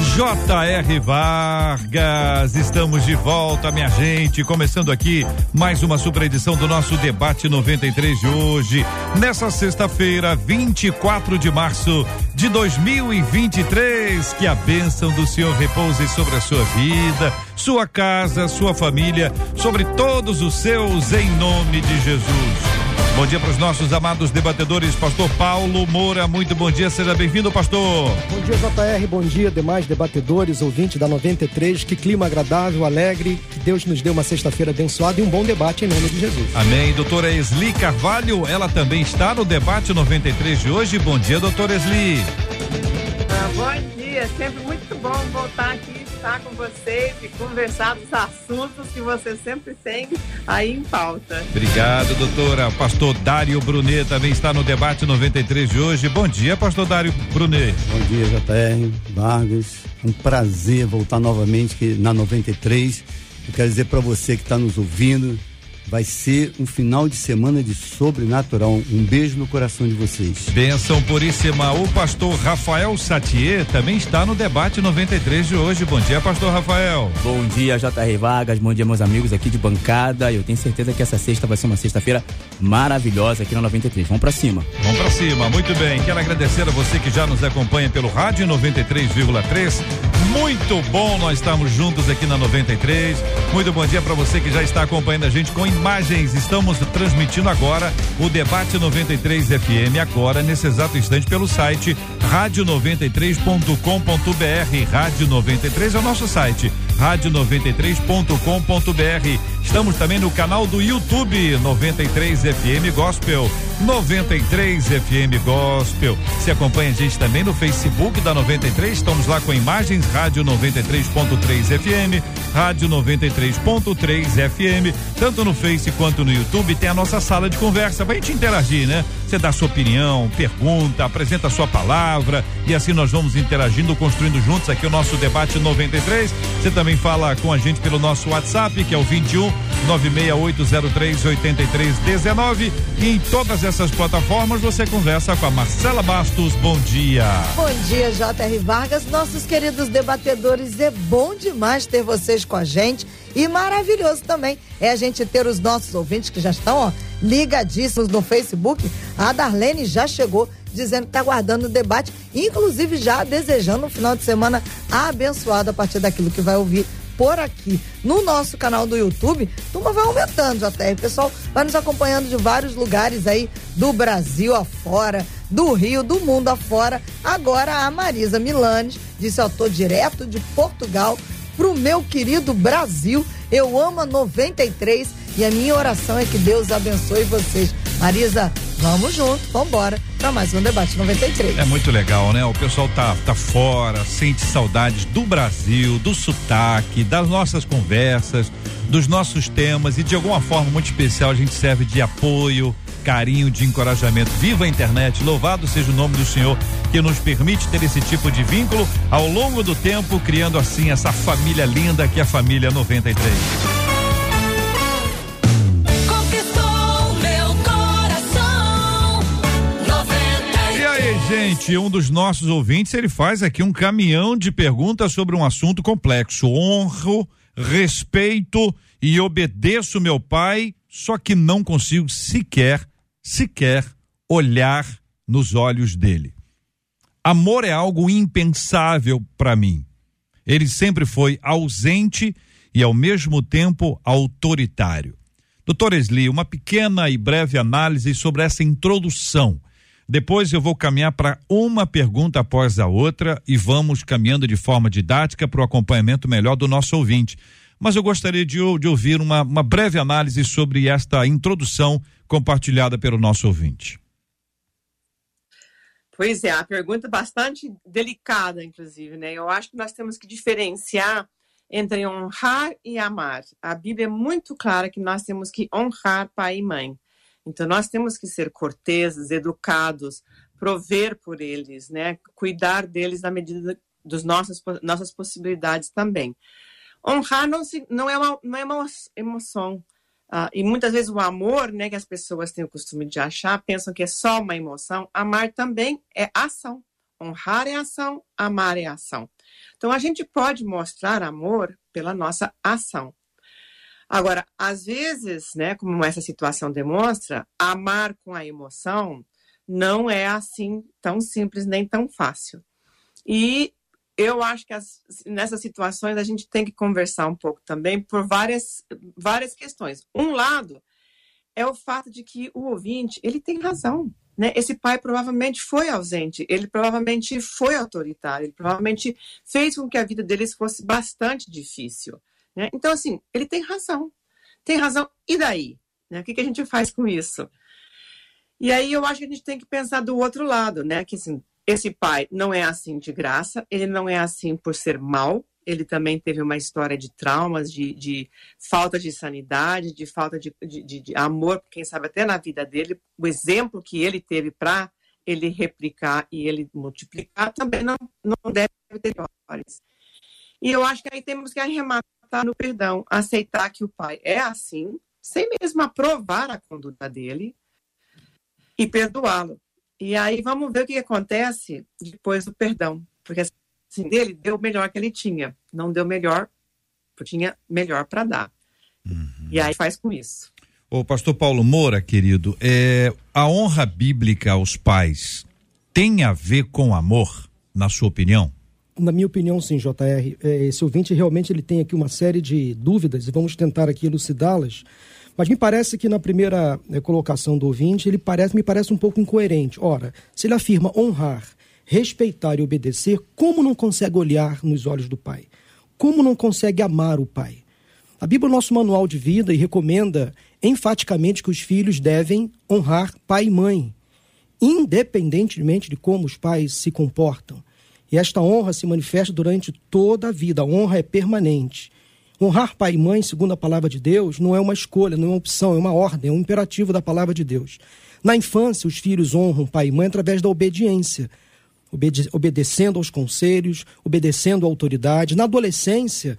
J.R. Vargas, estamos de volta, minha gente. Começando aqui mais uma super edição do nosso debate 93 de hoje, nessa sexta-feira, 24 de março de 2023. Que a bênção do Senhor repouse sobre a sua vida, sua casa, sua família, sobre todos os seus, em nome de Jesus. Bom dia para os nossos amados debatedores, pastor Paulo Moura, muito bom dia, seja bem-vindo, pastor. Bom dia, JR, bom dia, demais debatedores, ouvintes da 93, que clima agradável, alegre, que Deus nos dê uma sexta-feira abençoada e um bom debate em nome de Jesus. Amém. Doutora Esli Carvalho, ela também está no debate 93 de hoje. Bom dia, doutora Esli. Ah, bom dia, sempre muito bom voltar aqui conversar com vocês e conversar dos assuntos que você sempre tem aí em pauta. Obrigado, doutora. Pastor Dário Brunet também está no debate 93 de hoje. Bom dia, pastor Dário Brunet. Bom dia, JR Vargas. Um prazer voltar novamente aqui na 93. Eu quero dizer para você que está nos ouvindo, Vai ser um final de semana de sobrenatural. Um beijo no coração de vocês. Benção puríssima. O pastor Rafael Satier também está no debate 93 de hoje. Bom dia, pastor Rafael. Bom dia, J.R. Vargas. Bom dia, meus amigos aqui de bancada. Eu tenho certeza que essa sexta vai ser uma sexta-feira maravilhosa aqui na 93. Vamos para cima. Vamos para cima. Muito bem. Quero agradecer a você que já nos acompanha pelo rádio 93,3. Muito bom nós estamos juntos aqui na 93. Muito bom dia para você que já está acompanhando a gente com imagens. Estamos transmitindo agora o debate 93 FM agora nesse exato instante pelo site rádio93.com.br. Rádio 93 é o nosso site rádio93.com.br. Estamos também no canal do YouTube 93 FM Gospel. 93 FM Gospel. Se acompanha a gente também no Facebook da 93, estamos lá com imagens Rádio 93.3 FM, Rádio 93.3 FM, tanto no Face quanto no YouTube tem a nossa sala de conversa pra gente interagir, né? Você dá sua opinião, pergunta, apresenta a sua palavra e assim nós vamos interagindo, construindo juntos aqui o nosso debate 93. Você também fala com a gente pelo nosso WhatsApp, que é o 21 96803 8319 e em todas essas plataformas você conversa com a Marcela Bastos. Bom dia. Bom dia, J.R. Vargas, nossos queridos debatedores. É bom demais ter vocês com a gente e maravilhoso também é a gente ter os nossos ouvintes que já estão ó, ligadíssimos no Facebook. A Darlene já chegou dizendo que está aguardando o debate, inclusive já desejando um final de semana abençoado a partir daquilo que vai ouvir por aqui. No nosso canal do YouTube, turma vai aumentando até. O pessoal vai nos acompanhando de vários lugares aí do Brasil afora, do Rio, do mundo afora. Agora a Marisa Milanes disse: Eu tô direto de Portugal pro meu querido Brasil. Eu amo a 93 e a minha oração é que Deus abençoe vocês. Marisa, vamos junto, vamos embora para mais um debate 93. É muito legal, né? O pessoal tá tá fora, sente saudades do Brasil, do sotaque, das nossas conversas, dos nossos temas e de alguma forma muito especial a gente serve de apoio, carinho, de encorajamento. Viva a internet, louvado seja o nome do Senhor que nos permite ter esse tipo de vínculo ao longo do tempo, criando assim essa família linda que é a família 93. Gente, um dos nossos ouvintes, ele faz aqui um caminhão de perguntas sobre um assunto complexo. Honro, respeito e obedeço meu pai, só que não consigo sequer, sequer olhar nos olhos dele. Amor é algo impensável para mim. Ele sempre foi ausente e ao mesmo tempo autoritário. Doutor Esli, uma pequena e breve análise sobre essa introdução depois eu vou caminhar para uma pergunta após a outra e vamos caminhando de forma didática para o acompanhamento melhor do nosso ouvinte. Mas eu gostaria de, de ouvir uma, uma breve análise sobre esta introdução compartilhada pelo nosso ouvinte. Pois é, a pergunta é bastante delicada, inclusive, né? Eu acho que nós temos que diferenciar entre honrar e amar. A Bíblia é muito clara que nós temos que honrar pai e mãe. Então, nós temos que ser corteses, educados, prover por eles, né? Cuidar deles na medida das nossas, nossas possibilidades também. Honrar não, se, não, é, uma, não é uma emoção. Uh, e muitas vezes o amor, né, que as pessoas têm o costume de achar, pensam que é só uma emoção. Amar também é ação. Honrar é ação, amar é ação. Então a gente pode mostrar amor pela nossa ação. Agora, às vezes, né, como essa situação demonstra, amar com a emoção não é assim tão simples nem tão fácil. E eu acho que as, nessas situações a gente tem que conversar um pouco também por várias, várias questões. Um lado é o fato de que o ouvinte ele tem razão. Né? Esse pai provavelmente foi ausente, ele provavelmente foi autoritário, ele provavelmente fez com que a vida deles fosse bastante difícil. Né? Então, assim, ele tem razão. Tem razão. E daí? Né? O que, que a gente faz com isso? E aí eu acho que a gente tem que pensar do outro lado, né? Que assim, esse pai não é assim de graça, ele não é assim por ser mal, ele também teve uma história de traumas, de, de falta de sanidade, de falta de, de, de, amor, quem sabe até na vida dele, o exemplo que ele teve para ele replicar e ele multiplicar também não, não deve ter piores. E eu acho que aí temos que arrematar no perdão, aceitar que o pai é assim, sem mesmo aprovar a conduta dele e perdoá-lo. E aí vamos ver o que acontece depois do perdão, porque assim, dele deu o melhor que ele tinha, não deu melhor, tinha melhor para dar. Uhum. E aí faz com isso. O pastor Paulo Moura, querido, é, a honra bíblica aos pais tem a ver com amor, na sua opinião? Na minha opinião, sim, JR. É, esse ouvinte realmente ele tem aqui uma série de dúvidas e vamos tentar aqui elucidá-las. Mas me parece que na primeira é, colocação do ouvinte, ele parece, me parece um pouco incoerente. Ora, se ele afirma honrar, respeitar e obedecer, como não consegue olhar nos olhos do pai? Como não consegue amar o pai? A Bíblia é o nosso manual de vida e recomenda enfaticamente que os filhos devem honrar pai e mãe, independentemente de como os pais se comportam. E esta honra se manifesta durante toda a vida. A honra é permanente. Honrar pai e mãe, segundo a palavra de Deus, não é uma escolha, não é uma opção, é uma ordem, é um imperativo da palavra de Deus. Na infância, os filhos honram pai e mãe através da obediência, obede obedecendo aos conselhos, obedecendo à autoridade. Na adolescência,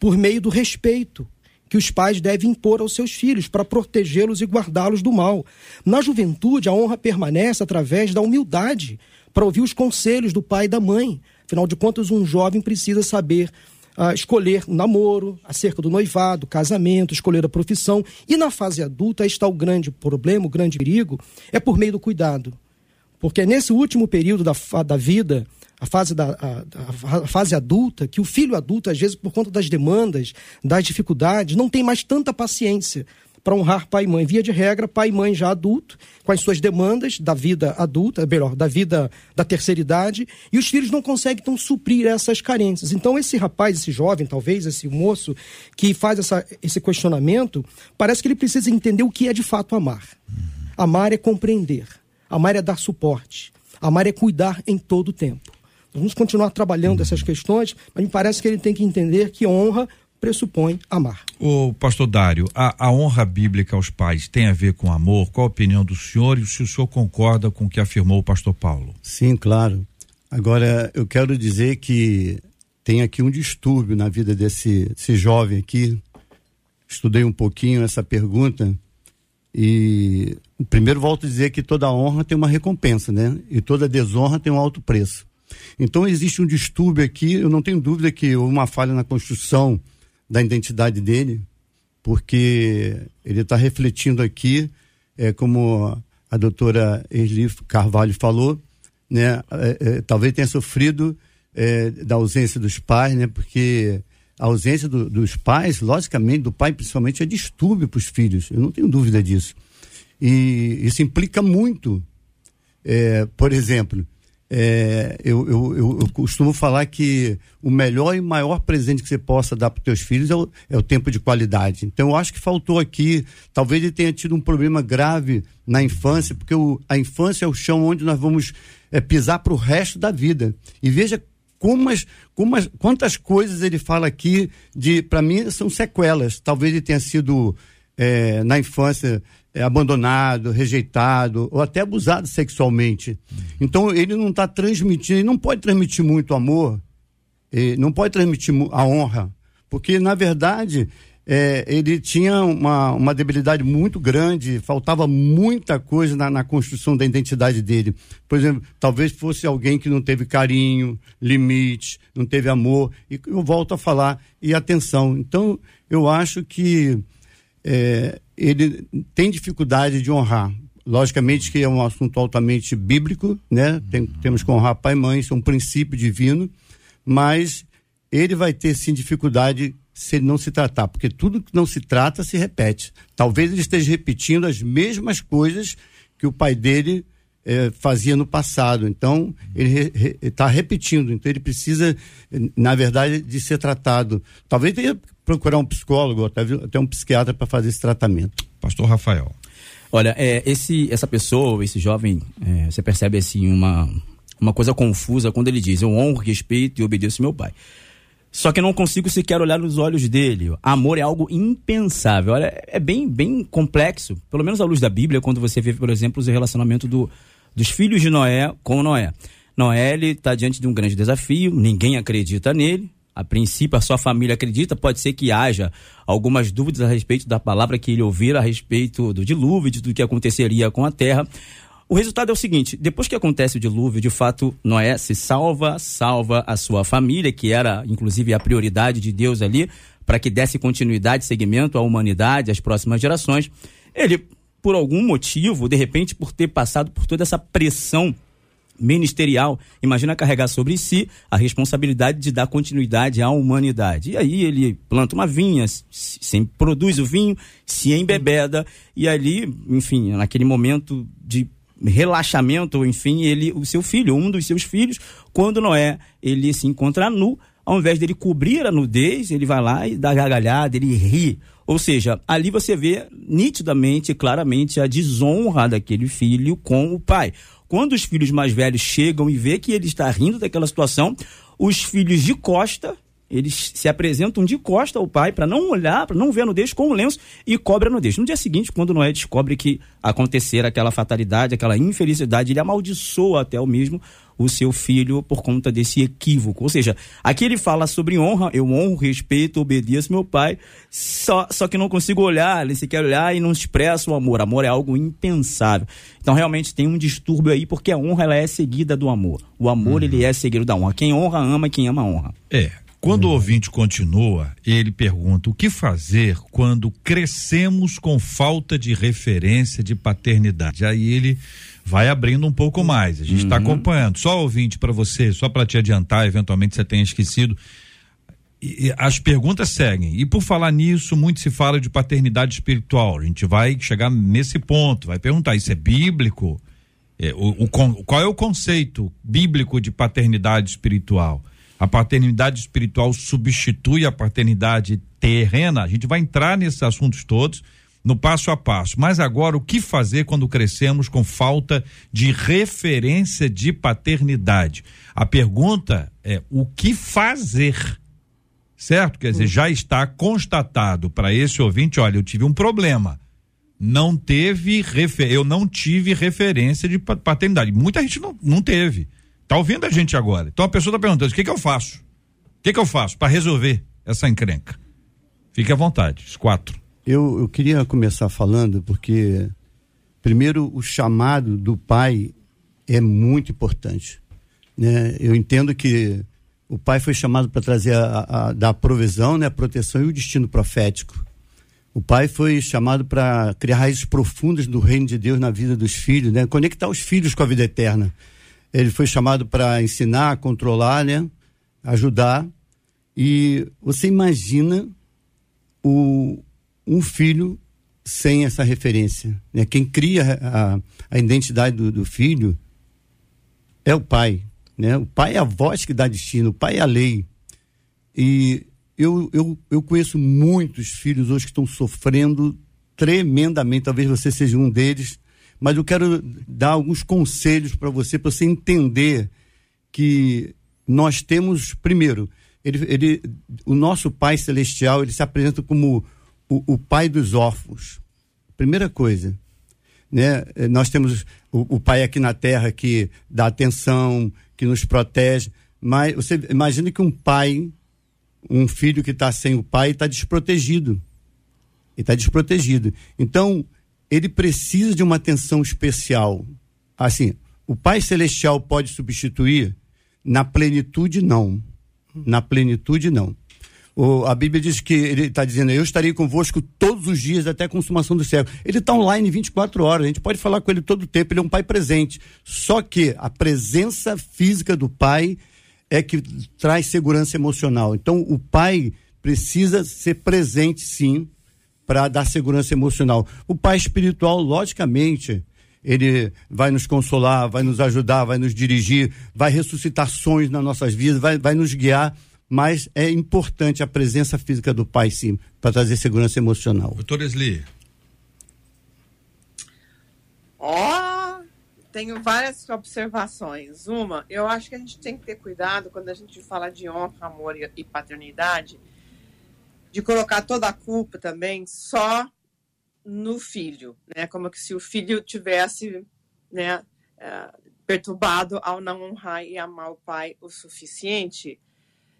por meio do respeito que os pais devem impor aos seus filhos para protegê-los e guardá-los do mal. Na juventude, a honra permanece através da humildade para ouvir os conselhos do pai e da mãe. Afinal de contas, um jovem precisa saber uh, escolher o namoro, acerca do noivado, casamento, escolher a profissão. E na fase adulta está o grande problema, o grande perigo, é por meio do cuidado. Porque é nesse último período da, da vida, a fase, da, a, a fase adulta, que o filho adulto, às vezes, por conta das demandas, das dificuldades, não tem mais tanta paciência para honrar pai e mãe. Via de regra, pai e mãe já adulto, com as suas demandas da vida adulta, melhor, da vida da terceira idade, e os filhos não conseguem então suprir essas carências. Então, esse rapaz, esse jovem, talvez, esse moço, que faz essa, esse questionamento, parece que ele precisa entender o que é de fato amar. Amar é compreender, amar é dar suporte, amar é cuidar em todo o tempo. Vamos continuar trabalhando essas questões, mas me parece que ele tem que entender que honra pressupõe amar. O pastor Dário, a, a, honra bíblica aos pais tem a ver com amor? Qual a opinião do senhor e se o senhor concorda com o que afirmou o pastor Paulo? Sim, claro. Agora, eu quero dizer que tem aqui um distúrbio na vida desse, desse jovem aqui. Estudei um pouquinho essa pergunta e primeiro volto a dizer que toda honra tem uma recompensa, né? E toda desonra tem um alto preço. Então existe um distúrbio aqui, eu não tenho dúvida que houve uma falha na construção da identidade dele, porque ele está refletindo aqui, é, como a doutora Esli Carvalho falou, né, é, é, talvez tenha sofrido é, da ausência dos pais, né, porque a ausência do, dos pais, logicamente, do pai principalmente, é distúrbio para os filhos, eu não tenho dúvida disso. E isso implica muito. É, por exemplo, é, eu, eu, eu, costumo falar que o melhor e maior presente que você possa dar para os teus filhos é o, é o, tempo de qualidade. Então, eu acho que faltou aqui, talvez ele tenha tido um problema grave na infância, porque o, a infância é o chão onde nós vamos é, pisar para o resto da vida. E veja como as, como as, quantas coisas ele fala aqui de, para mim, são sequelas. Talvez ele tenha sido é, na infância é, abandonado, rejeitado ou até abusado sexualmente. Então ele não está transmitindo, ele não pode transmitir muito amor, não pode transmitir a honra, porque na verdade é, ele tinha uma, uma debilidade muito grande, faltava muita coisa na, na, construção da identidade dele. Por exemplo, talvez fosse alguém que não teve carinho, limite, não teve amor, e eu volto a falar, e atenção. Então, eu acho que é, ele tem dificuldade de honrar. Logicamente que é um assunto altamente bíblico, né? Tem, temos que honrar pai e mãe, isso é um princípio divino, mas ele vai ter sim dificuldade se ele não se tratar, porque tudo que não se trata se repete. Talvez ele esteja repetindo as mesmas coisas que o pai dele eh, fazia no passado. Então, ele está re, repetindo. Então, ele precisa, na verdade, de ser tratado. Talvez tenha que procurar um psicólogo, até, até um psiquiatra para fazer esse tratamento. Pastor Rafael. Olha, é, esse, essa pessoa, esse jovem, é, você percebe assim uma, uma coisa confusa quando ele diz: Eu honro, respeito e obedeço meu pai. Só que eu não consigo sequer olhar nos olhos dele. Amor é algo impensável. Olha, é bem, bem complexo. Pelo menos à luz da Bíblia, quando você vê, por exemplo, o relacionamento do, dos filhos de Noé com Noé. Noé está diante de um grande desafio, ninguém acredita nele. A princípio, a sua família acredita, pode ser que haja algumas dúvidas a respeito da palavra que ele ouvir a respeito do dilúvio, de tudo que aconteceria com a terra. O resultado é o seguinte: depois que acontece o dilúvio, de fato, Noé se salva, salva a sua família, que era inclusive a prioridade de Deus ali, para que desse continuidade, segmento à humanidade, às próximas gerações. Ele, por algum motivo, de repente, por ter passado por toda essa pressão ministerial, imagina carregar sobre si a responsabilidade de dar continuidade à humanidade. E aí ele planta uma vinha, se, produz o vinho, se embebeda, e ali, enfim, naquele momento de relaxamento, enfim, ele, o seu filho, um dos seus filhos, quando Noé ele se encontra nu, ao invés dele cobrir a nudez, ele vai lá e dá gargalhada, ele ri. Ou seja, ali você vê nitidamente, claramente, a desonra daquele filho com o pai. Quando os filhos mais velhos chegam e vê que ele está rindo daquela situação, os filhos de costa eles se apresentam de costa ao pai para não olhar, para não ver a nudez com o lenço e cobre a nudez. No dia seguinte, quando Noé descobre que acontecer aquela fatalidade, aquela infelicidade, ele amaldiçoa até o mesmo o seu filho por conta desse equívoco. Ou seja, aqui ele fala sobre honra, eu honro, respeito, obedeço meu pai, só, só que não consigo olhar, ele se quer olhar e não expressa o amor. Amor é algo impensável. Então realmente tem um distúrbio aí, porque a honra ela é seguida do amor. O amor uhum. ele é seguido da honra. Quem honra ama, quem ama honra. É, quando o ouvinte continua, ele pergunta: o que fazer quando crescemos com falta de referência de paternidade? Aí ele vai abrindo um pouco mais. A gente está uhum. acompanhando. Só ouvinte para você, só para te adiantar, eventualmente você tenha esquecido. E, as perguntas seguem. E por falar nisso, muito se fala de paternidade espiritual. A gente vai chegar nesse ponto, vai perguntar: isso é bíblico? É, o, o, qual é o conceito bíblico de paternidade espiritual? A paternidade espiritual substitui a paternidade terrena, a gente vai entrar nesses assuntos todos no passo a passo. Mas agora, o que fazer quando crescemos com falta de referência de paternidade? A pergunta é: o que fazer? Certo? Quer dizer, já está constatado para esse ouvinte: olha, eu tive um problema. Não teve, refer... eu não tive referência de paternidade. Muita gente não, não teve. Tá ouvindo a gente agora. Então a pessoa está perguntando: o que, que eu faço? O que, que eu faço para resolver essa encrenca? Fique à vontade, os quatro. Eu, eu queria começar falando porque, primeiro, o chamado do pai é muito importante. Né? Eu entendo que o pai foi chamado para trazer a, a, da provisão, né, a proteção e o destino profético. O pai foi chamado para criar raízes profundas do reino de Deus na vida dos filhos, né? conectar os filhos com a vida eterna. Ele foi chamado para ensinar, controlar, né? Ajudar. E você imagina o, um filho sem essa referência. Né? Quem cria a, a identidade do, do, filho é o pai. Né? O pai é a voz que dá destino, o pai é a lei. E eu, eu, eu conheço muitos filhos hoje que estão sofrendo tremendamente, talvez você seja um deles, mas eu quero dar alguns conselhos para você, para você entender que nós temos, primeiro, ele, ele, o nosso Pai Celestial, ele se apresenta como o, o Pai dos órfãos. Primeira coisa, né? Nós temos o, o Pai aqui na Terra que dá atenção, que nos protege, mas você imagina que um pai, um filho que está sem o pai, está desprotegido. Ele está desprotegido. Então, ele precisa de uma atenção especial. Assim, o Pai Celestial pode substituir? Na plenitude, não. Na plenitude, não. O, a Bíblia diz que ele está dizendo: Eu estarei convosco todos os dias até a consumação do século. Ele está online 24 horas, a gente pode falar com ele todo o tempo, ele é um pai presente. Só que a presença física do pai é que traz segurança emocional. Então, o pai precisa ser presente, sim, para dar segurança emocional. O pai espiritual, logicamente, ele vai nos consolar, vai nos ajudar, vai nos dirigir, vai ressuscitar sonhos nas nossas vidas, vai, vai nos guiar, mas é importante a presença física do pai, sim, para trazer segurança emocional. Doutor Esli. Ó, oh, tenho várias observações. Uma, eu acho que a gente tem que ter cuidado quando a gente fala de honra, amor e paternidade, de colocar toda a culpa também só no filho, né? Como se o filho tivesse, né, uh, perturbado ao não honrar e amar o pai o suficiente,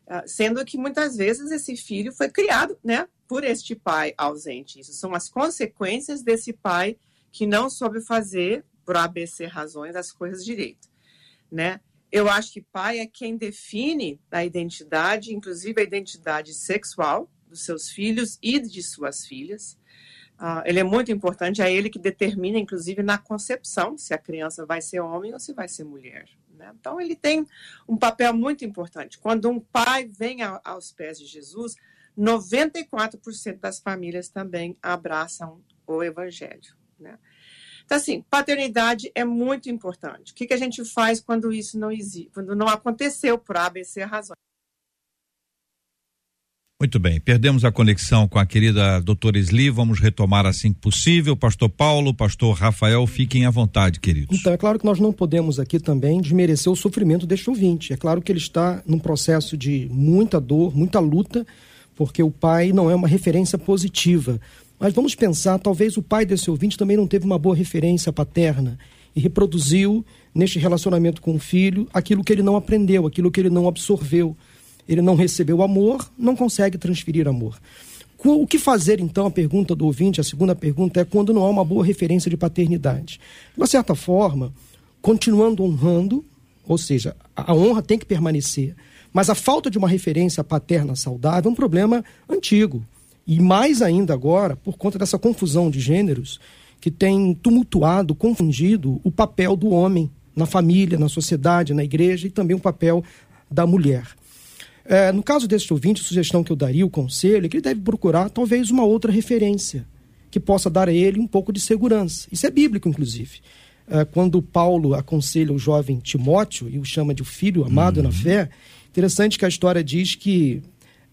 uh, sendo que muitas vezes esse filho foi criado, né, por este pai ausente. Isso são as consequências desse pai que não soube fazer por ABC razões as coisas direito, né? Eu acho que pai é quem define a identidade, inclusive a identidade sexual, dos seus filhos e de suas filhas. Uh, ele é muito importante, é ele que determina, inclusive, na concepção, se a criança vai ser homem ou se vai ser mulher. Né? Então, ele tem um papel muito importante. Quando um pai vem a, aos pés de Jesus, 94% das famílias também abraçam o evangelho. Né? Então, assim, paternidade é muito importante. O que, que a gente faz quando isso não existe, quando não aconteceu por ABC razões? Muito bem, perdemos a conexão com a querida doutora Sli, vamos retomar assim que possível. Pastor Paulo, pastor Rafael, fiquem à vontade, queridos. Então, é claro que nós não podemos aqui também desmerecer o sofrimento deste ouvinte. É claro que ele está num processo de muita dor, muita luta, porque o pai não é uma referência positiva. Mas vamos pensar, talvez o pai desse ouvinte também não teve uma boa referência paterna e reproduziu neste relacionamento com o filho aquilo que ele não aprendeu, aquilo que ele não absorveu ele não recebeu amor, não consegue transferir amor. O que fazer, então, a pergunta do ouvinte, a segunda pergunta é quando não há uma boa referência de paternidade. De uma certa forma, continuando honrando, ou seja, a honra tem que permanecer, mas a falta de uma referência paterna saudável é um problema antigo. E mais ainda agora, por conta dessa confusão de gêneros que tem tumultuado, confundido o papel do homem na família, na sociedade, na igreja e também o papel da mulher. É, no caso deste ouvinte, a sugestão que eu daria, o conselho, é que ele deve procurar talvez uma outra referência que possa dar a ele um pouco de segurança. Isso é bíblico, inclusive. É, quando Paulo aconselha o jovem Timóteo e o chama de filho amado uhum. na fé, interessante que a história diz que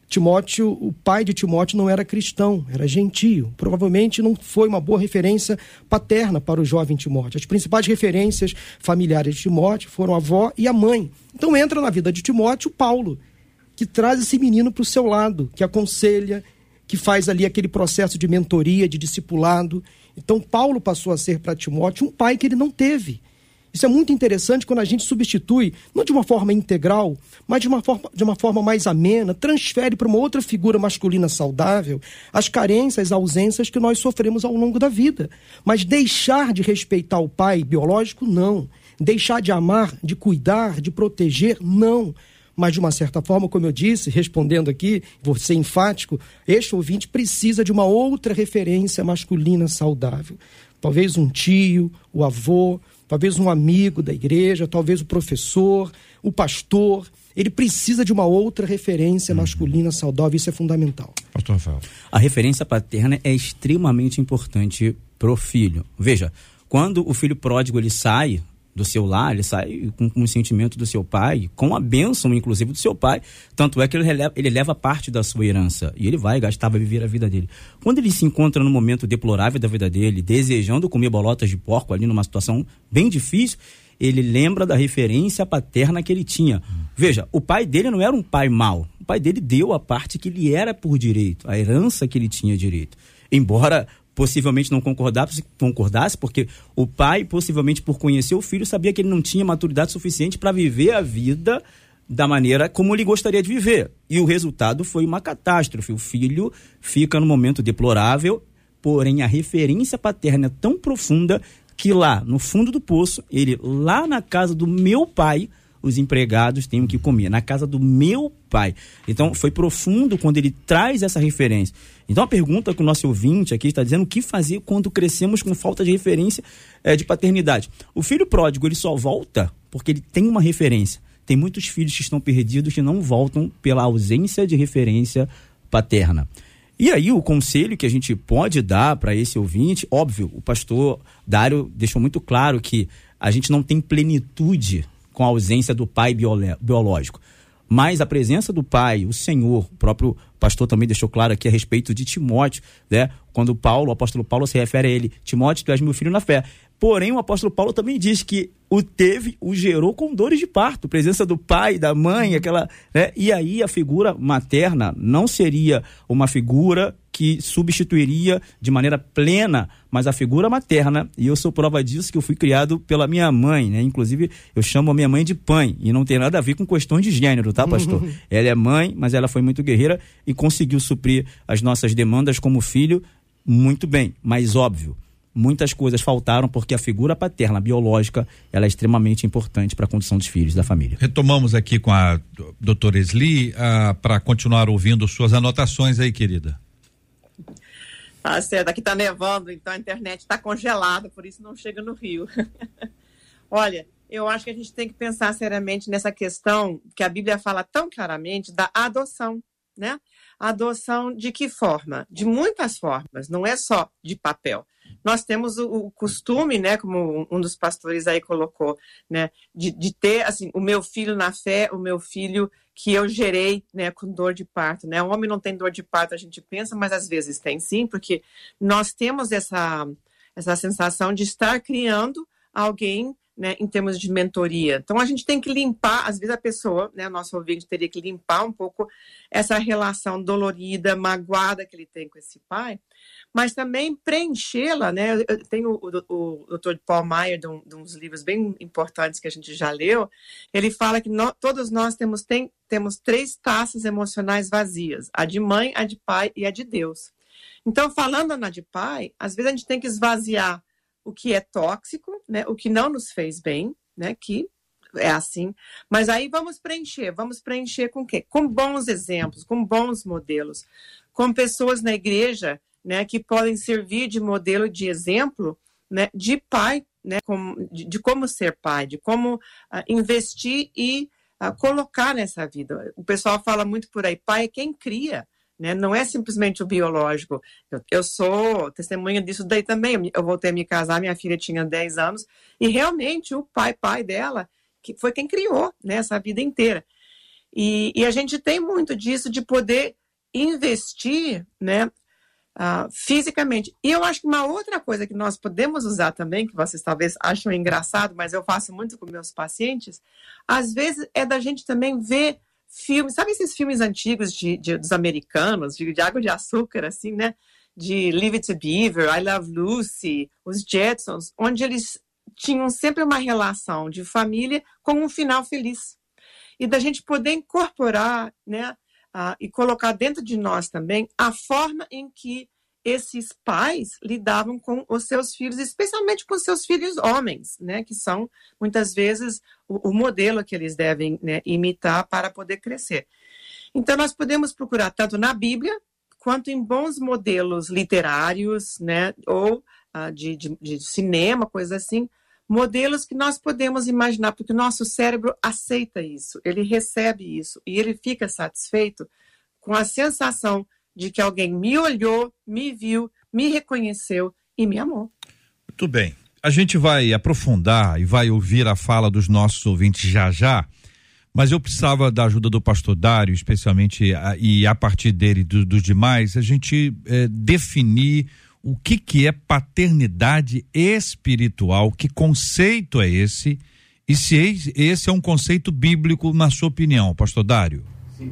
Timóteo, o pai de Timóteo não era cristão, era gentio. Provavelmente não foi uma boa referência paterna para o jovem Timóteo. As principais referências familiares de Timóteo foram a avó e a mãe. Então entra na vida de Timóteo Paulo, que traz esse menino para o seu lado, que aconselha, que faz ali aquele processo de mentoria, de discipulado. Então, Paulo passou a ser para Timóteo um pai que ele não teve. Isso é muito interessante quando a gente substitui, não de uma forma integral, mas de uma forma, de uma forma mais amena, transfere para uma outra figura masculina saudável as carências, as ausências que nós sofremos ao longo da vida. Mas deixar de respeitar o pai biológico, não. Deixar de amar, de cuidar, de proteger, não mas de uma certa forma, como eu disse, respondendo aqui, vou ser enfático, este ouvinte precisa de uma outra referência masculina saudável. Talvez um tio, o avô, talvez um amigo da igreja, talvez o professor, o pastor. Ele precisa de uma outra referência masculina saudável, isso é fundamental. Pastor Rafael. A referência paterna é extremamente importante para o filho. Veja, quando o filho pródigo ele sai do seu lar, ele sai com, o sentimento do seu pai, com a bênção, inclusive, do seu pai. Tanto é que ele, leva, ele leva parte da sua herança e ele vai gastar, vai viver a vida dele. Quando ele se encontra num momento deplorável da vida dele, desejando comer bolotas de porco ali numa situação bem difícil, ele lembra da referência paterna que ele tinha. Veja, o pai dele não era um pai mau. O pai dele deu a parte que lhe era por direito, a herança que ele tinha direito. Embora possivelmente não concordasse, concordasse, porque o pai, possivelmente por conhecer o filho, sabia que ele não tinha maturidade suficiente para viver a vida da maneira como ele gostaria de viver. E o resultado foi uma catástrofe. O filho fica num momento deplorável, porém a referência paterna é tão profunda que lá, no fundo do poço, ele, lá na casa do meu pai, os empregados têm o que comer. Na casa do meu pai. Então, foi profundo quando ele traz essa referência. Então, a pergunta que o nosso ouvinte aqui está dizendo: o que fazer quando crescemos com falta de referência é, de paternidade? O filho pródigo, ele só volta porque ele tem uma referência. Tem muitos filhos que estão perdidos que não voltam pela ausência de referência paterna. E aí, o conselho que a gente pode dar para esse ouvinte, óbvio, o pastor Dário deixou muito claro que a gente não tem plenitude com a ausência do pai biológico. Mas a presença do pai, o Senhor, o próprio pastor também deixou claro aqui a respeito de Timóteo, né? Quando Paulo, o apóstolo Paulo se refere a ele, Timóteo, tu és meu filho na fé. Porém, o apóstolo Paulo também diz que o teve, o gerou com dores de parto, presença do pai, da mãe, aquela, né? E aí a figura materna não seria uma figura que substituiria de maneira plena, mas a figura materna, e eu sou prova disso que eu fui criado pela minha mãe, né? Inclusive, eu chamo a minha mãe de pai, e não tem nada a ver com questões de gênero, tá, pastor? ela é mãe, mas ela foi muito guerreira e conseguiu suprir as nossas demandas como filho muito bem, mas óbvio, muitas coisas faltaram porque a figura paterna biológica ela é extremamente importante para a condição dos filhos da família. Retomamos aqui com a doutora Esli uh, para continuar ouvindo suas anotações aí, querida. Tá certo, aqui tá nevando, então a internet está congelada, por isso não chega no Rio. Olha, eu acho que a gente tem que pensar seriamente nessa questão que a Bíblia fala tão claramente da adoção, né? Adoção de que forma? De muitas formas, não é só de papel nós temos o, o, costume, né, como um dos pastores aí colocou, né, de, de ter, assim, o meu filho na fé, o meu filho que eu gerei, né, com dor de parto, né, o homem não tem dor de parto, a gente pensa, mas às vezes tem sim, porque nós temos essa, essa sensação de estar criando alguém né, em termos de mentoria. Então a gente tem que limpar, às vezes a pessoa, né, nosso ouvinte teria que limpar um pouco essa relação dolorida, magoada que ele tem com esse pai, mas também preenchê-la, né? Eu tenho o, o, o Dr. Paul Meyer, de, um, de, uns livros bem importantes que a gente já leu, ele fala que todos nós temos, tem, temos três taças emocionais vazias: a de mãe, a de pai e a de Deus. Então, falando na de pai, às vezes a gente tem que esvaziar o que é tóxico, né? O que não nos fez bem, né? Que é assim. Mas aí vamos preencher, vamos preencher com quê? Com bons exemplos, com bons modelos, com pessoas na igreja né, que podem servir de modelo de exemplo né, de pai, né, de, de como ser pai, de como uh, investir e uh, colocar nessa vida. O pessoal fala muito por aí, pai é quem cria, né? Não é simplesmente o biológico. Eu, eu, sou testemunha disso daí também. Eu voltei a me casar, minha filha tinha 10 anos, e realmente o pai, pai dela, que foi quem criou né, essa vida inteira. E, e a gente tem muito disso de poder investir né, uh, fisicamente. E eu acho que uma outra coisa que nós podemos usar também, que vocês talvez acham engraçado, mas eu faço muito com meus pacientes, às vezes é da gente também ver filmes, sabe esses filmes antigos de, de dos americanos, de, de, água de açúcar, assim, né? De Leave It to Beaver, I Love Lucy, os Jetsons, onde eles tinham sempre uma relação de família com um final feliz. E da gente poder incorporar, né, ah, e colocar dentro de nós também a forma em que esses pais lidavam com os seus filhos, especialmente com os seus filhos homens, né, que são muitas vezes o, o modelo que eles devem né, imitar para poder crescer. Então, nós podemos procurar tanto na Bíblia quanto em bons modelos literários, né, ou ah, de, de, de cinema, coisa assim, modelos que nós podemos imaginar, porque o nosso cérebro aceita isso, ele recebe isso e ele fica satisfeito com a sensação de que alguém me olhou, me viu, me reconheceu e me amou. Muito bem. A gente vai aprofundar e vai ouvir a fala dos nossos ouvintes já já, mas eu precisava da ajuda do pastor Dário, especialmente, a, e a partir dele dos do demais, a gente é, definir o que que é paternidade espiritual, que conceito é esse E se esse é um conceito bíblico, na sua opinião, pastor Dário?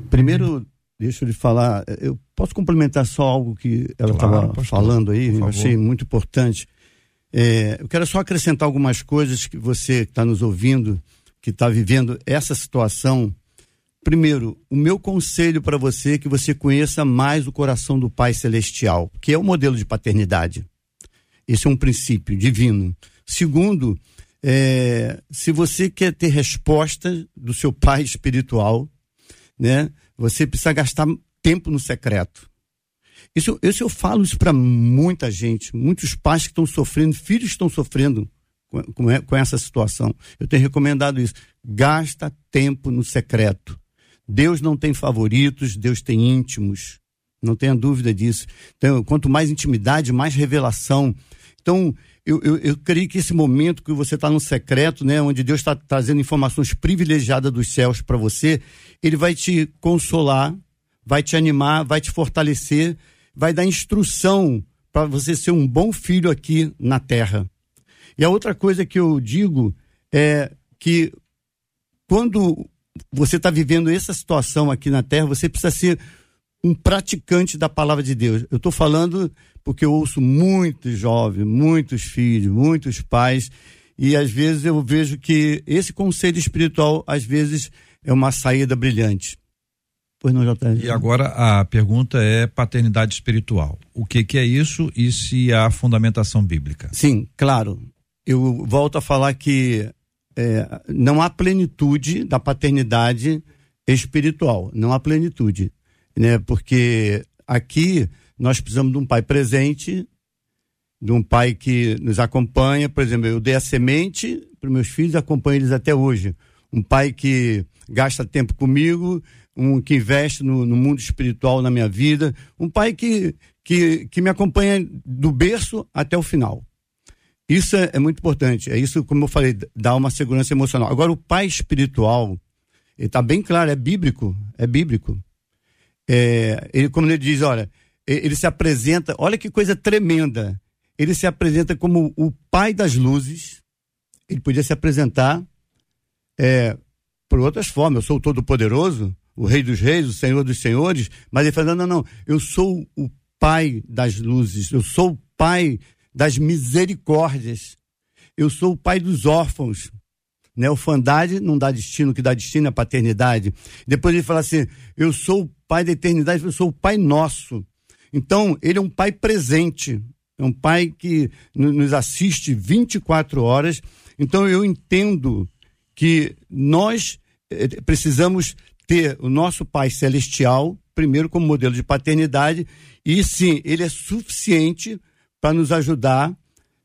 Primeiro, deixa eu lhe falar, eu posso complementar só algo que ela estava claro, falando aí, eu achei muito importante. É, eu quero só acrescentar algumas coisas que você está nos ouvindo, que está vivendo essa situação. Primeiro, o meu conselho para você é que você conheça mais o coração do Pai Celestial, que é o modelo de paternidade. Esse é um princípio divino. Segundo, é, se você quer ter resposta do seu pai espiritual, né, você precisa gastar tempo no secreto. Isso, isso eu falo isso para muita gente, muitos pais que estão sofrendo, filhos que estão sofrendo com, com, com essa situação. Eu tenho recomendado isso. Gasta tempo no secreto. Deus não tem favoritos, Deus tem íntimos. Não tenha dúvida disso. Então, quanto mais intimidade, mais revelação. Então, eu, eu, eu creio que esse momento que você está no secreto, né, onde Deus está trazendo informações privilegiadas dos céus para você, ele vai te consolar, vai te animar, vai te fortalecer, vai dar instrução para você ser um bom filho aqui na terra. E a outra coisa que eu digo é que quando você está vivendo essa situação aqui na terra, você precisa ser um praticante da palavra de Deus. Eu estou falando porque eu ouço muitos jovens, muitos filhos, muitos pais, e às vezes eu vejo que esse conselho espiritual, às vezes, é uma saída brilhante. Pois não, JR. E agora a pergunta é paternidade espiritual. O que, que é isso e se há fundamentação bíblica? Sim, claro. Eu volto a falar que é, não há plenitude da paternidade espiritual, não há plenitude, né? Porque aqui nós precisamos de um pai presente, de um pai que nos acompanha. Por exemplo, eu dei a semente para meus filhos, acompanho eles até hoje. Um pai que gasta tempo comigo, um que investe no, no mundo espiritual na minha vida, um pai que, que, que me acompanha do berço até o final. Isso é, é, muito importante. É isso, como eu falei, dá uma segurança emocional. Agora, o pai espiritual, ele está bem claro, é bíblico. É bíblico. É, ele, como ele diz, olha, ele se apresenta, olha que coisa tremenda. Ele se apresenta como o pai das luzes. Ele podia se apresentar é, por outras formas. Eu sou o Todo-Poderoso, o Rei dos Reis, o Senhor dos Senhores. Mas ele fala: não, não, não. Eu sou o pai das luzes. Eu sou o pai das misericórdias. Eu sou o pai dos órfãos. Né? Orfandade não dá destino, o que dá destino é a paternidade. Depois ele fala assim: eu sou o pai da eternidade, eu sou o pai nosso. Então, ele é um pai presente, é um pai que nos assiste 24 horas. Então, eu entendo que nós eh, precisamos ter o nosso pai celestial, primeiro como modelo de paternidade, e sim, ele é suficiente para nos ajudar